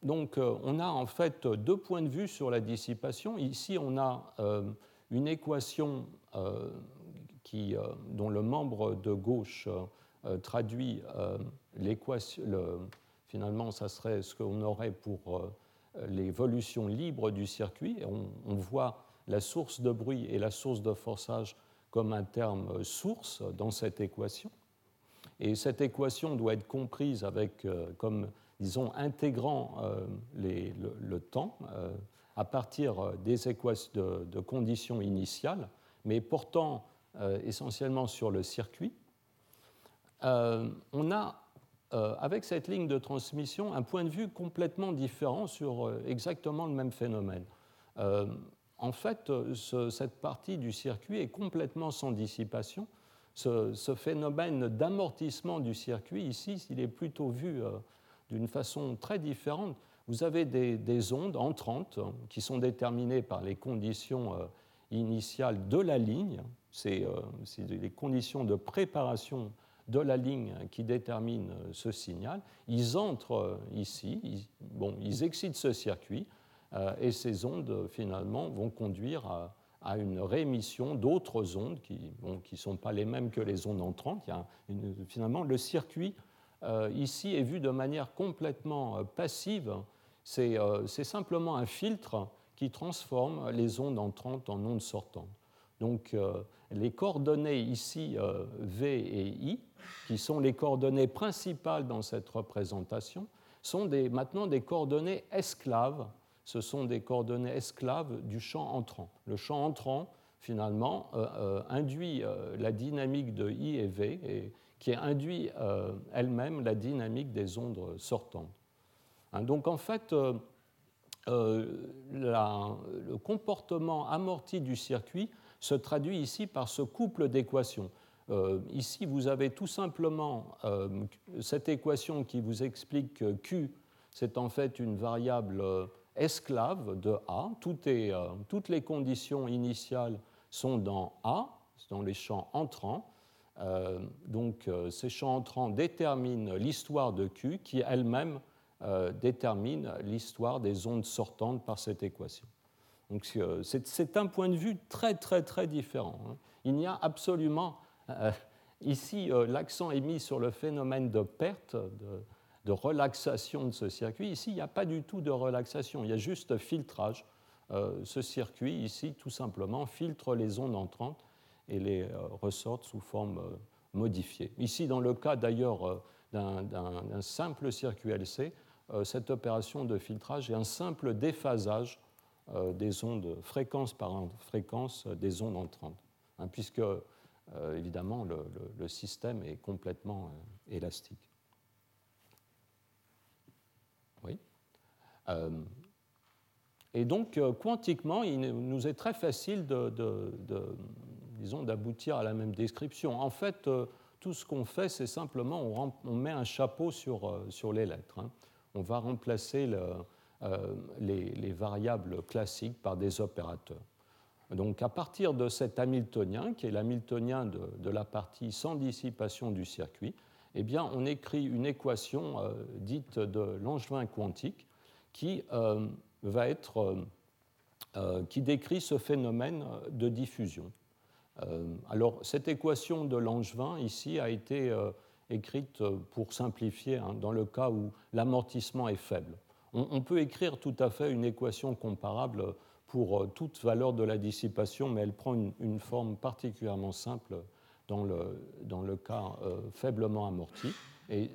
Speaker 2: Donc euh, on a en fait deux points de vue sur la dissipation. Ici, on a euh, une équation euh, qui, dont le membre de gauche traduit l'équation, finalement, ça serait ce qu'on aurait pour l'évolution libre du circuit. on, voit la source de bruit et la source de forçage comme un terme source dans cette équation. Et cette équation doit être comprise avec comme disons, intégrant euh, le, temps euh, à partir euh, des équations de, conditions initiales, mais portant essentiellement sur le circuit, on a, avec cette ligne de transmission, un point de vue complètement différent sur exactement le même phénomène. En fait, cette partie du circuit est complètement sans dissipation. Ce, phénomène d'amortissement du circuit, ici, il est plutôt vu d'une façon très différente. Vous avez des, ondes entrantes qui sont déterminées par les conditions euh, initiales de la ligne. C'est euh, les conditions de préparation de la ligne qui déterminent euh, ce signal. Ils entrent ici, bon, ils excitent ce circuit, et ces ondes, finalement, vont conduire à, une réémission d'autres ondes qui ne bon, sont pas les mêmes que les ondes entrantes. Finalement, le circuit euh, ici est vu de manière complètement euh, passive. Euh, c'est simplement un filtre qui transforme les ondes entrantes en ondes sortantes. Donc les coordonnées ici V et I, qui sont les coordonnées principales dans cette représentation, sont maintenant des coordonnées esclaves. Ce sont des coordonnées esclaves du champ entrant. Le champ entrant, finalement, induit la dynamique de I et V, et qui induit euh, elle-même la dynamique des ondes sortantes. Hein, donc en fait, euh, euh, le comportement amorti du circuit se traduit ici par ce couple d'équations. ici, vous avez tout simplement cette équation qui vous explique que Q, c'est en fait une variable esclave de A. toutes les conditions initiales sont dans A, dans les champs entrants. Euh, donc euh, ces champs entrants déterminent l'histoire de Q qui elle-même euh, détermine l'histoire des ondes sortantes par cette équation. Donc c'est un point de vue très très très différent. Hein. Il n'y a absolument ici l'accent est mis sur le phénomène de perte, de, de, relaxation de ce circuit. Ici il n'y a pas du tout de relaxation, il y a juste filtrage. ce circuit ici tout simplement filtre les ondes entrantes et les euh, ressortent sous forme euh, modifiée. Ici, dans le cas d'ailleurs euh, d'un simple circuit LC, cette opération de filtrage est un simple déphasage des ondes fréquence par fréquence des ondes entrantes, hein, puisque évidemment le, système est complètement élastique. Oui. Et donc, quantiquement, il nous est très facile de, disons, d'aboutir à la même description. En fait, euh, tout ce qu'on fait, c'est simplement on, met un chapeau sur, euh, sur les lettres. Hein. On va remplacer le, euh, les, variables classiques par des opérateurs. Donc à partir de cet Hamiltonien, qui est l'Hamiltonien de, de, la partie sans dissipation du circuit, eh bien, on écrit une équation dite de Langevin quantique qui, va être, qui décrit ce phénomène de diffusion. Euh, alors, cette équation de Langevin, ici, a été euh, écrite pour simplifier, hein, dans le cas où l'amortissement est faible. On, peut écrire tout à fait une équation comparable pour toute valeur de la dissipation, mais elle prend une, forme particulièrement simple dans le, dans le cas faiblement amorti. Et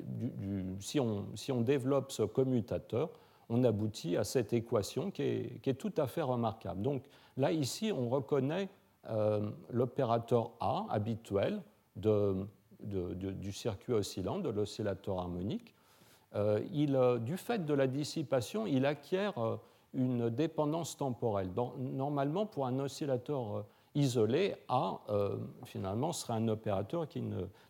Speaker 2: si, on, si, on, développe ce commutateur, on aboutit à cette équation qui est, tout à fait remarquable. Donc là, ici, on reconnaît l'opérateur A habituel du circuit oscillant, de l'oscillateur harmonique, euh, il, euh, du fait de la dissipation, il acquiert euh, une dépendance temporelle. normalement, pour un oscillateur isolé, A, finalement, serait un opérateur qui,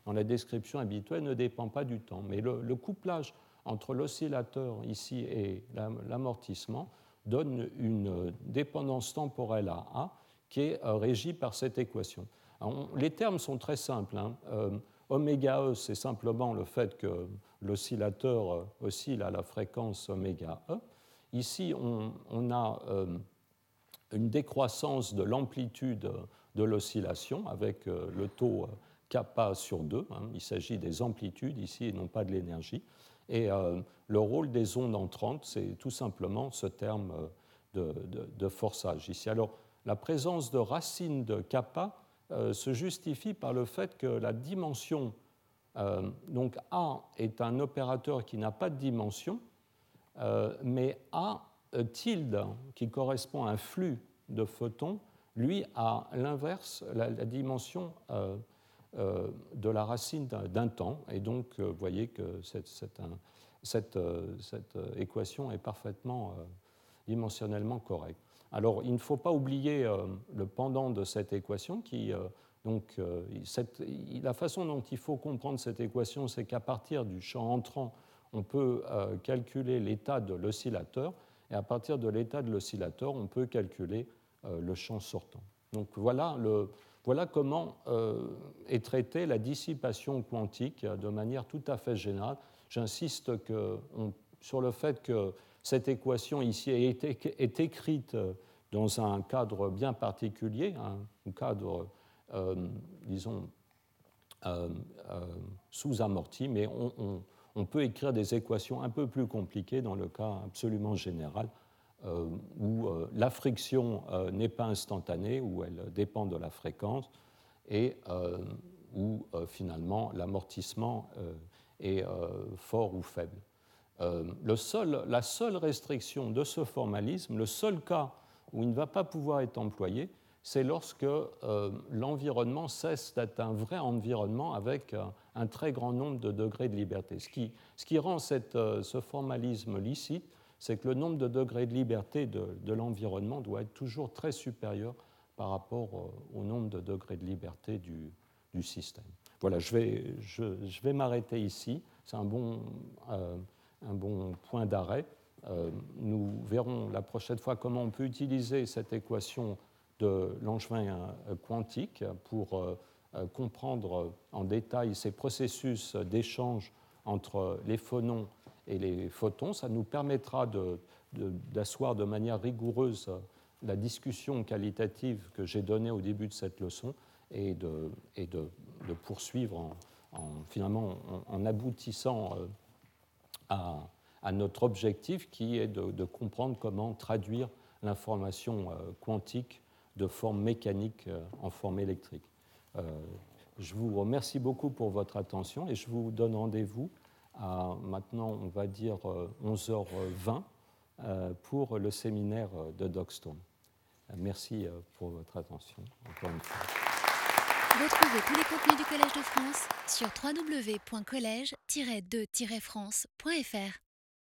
Speaker 2: dans la description habituelle, ne dépend pas du temps. Mais le, couplage entre l'oscillateur ici et l'amortissement donne une dépendance temporelle à A qui est régie par cette équation. les termes sont très simples. Hein. Oméga E, c'est simplement le fait que l'oscillateur euh, oscille à la fréquence oméga E. Ici, on, a euh, une décroissance de l'amplitude de l'oscillation avec euh, le taux kappa sur 2. Hein. Il s'agit des amplitudes ici et non pas de l'énergie. Et le rôle des ondes entrantes, c'est tout simplement ce terme de, de, forçage ici. Alors, la présence de racines de kappa euh, se justifie par le fait que la dimension, euh, donc A est un opérateur qui n'a pas de dimension, euh, mais A tilde, qui correspond à un flux de photons, lui a l'inverse, la, dimension de la racine d'un temps. Et donc, vous voyez que cette, cette, équation est parfaitement dimensionnellement correcte. Alors, il ne faut pas oublier euh, le pendant de cette équation qui. Euh, donc, euh, la façon dont il faut comprendre cette équation, c'est qu'à partir du champ entrant, on peut calculer l'état de l'oscillateur, et à partir de l'état de l'oscillateur, on peut calculer le champ sortant. Donc voilà, le, voilà comment est traitée la dissipation quantique de manière tout à fait générale. J'insiste sur le fait que cette équation ici est, écrite euh, dans un cadre bien particulier, un cadre, euh, disons, euh, sous-amorti, mais on, peut écrire des équations un peu plus compliquées dans le cas absolument général, où la friction n'est pas instantanée, où elle dépend de la fréquence, et où finalement l'amortissement est fort ou faible. Euh, la seule restriction de ce formalisme, le seul cas où il ne va pas pouvoir être employé, c'est lorsque euh, l'environnement cesse d'être un vrai environnement avec un très grand nombre de degrés de liberté. Ce qui, rend euh, ce formalisme licite, c'est que le nombre de degrés de liberté de, l'environnement doit être toujours très supérieur par rapport au nombre de degrés de liberté du, système. Voilà, je vais, m'arrêter ici. C'est un bon un bon point d'arrêt. Euh, nous verrons la prochaine fois comment on peut utiliser cette équation de Langevin euh, quantique pour euh, comprendre en détail ces processus d'échange entre les phonons et les photons. Ça nous permettra d'asseoir de, manière rigoureuse la discussion qualitative que j'ai donnée au début de cette leçon et de, poursuivre en, finalement en aboutissant à, notre objectif qui est de, comprendre comment traduire l'information euh, quantique de forme mécanique euh, en forme électrique. Euh, je vous remercie beaucoup pour votre attention et je vous donne rendez-vous à maintenant, on va dire 11h20 pour le séminaire de Dockstone. Merci pour votre attention, encore une fois.
Speaker 1: Retrouvez tous les contenus du Collège de France sur www.colège-2-france.fr.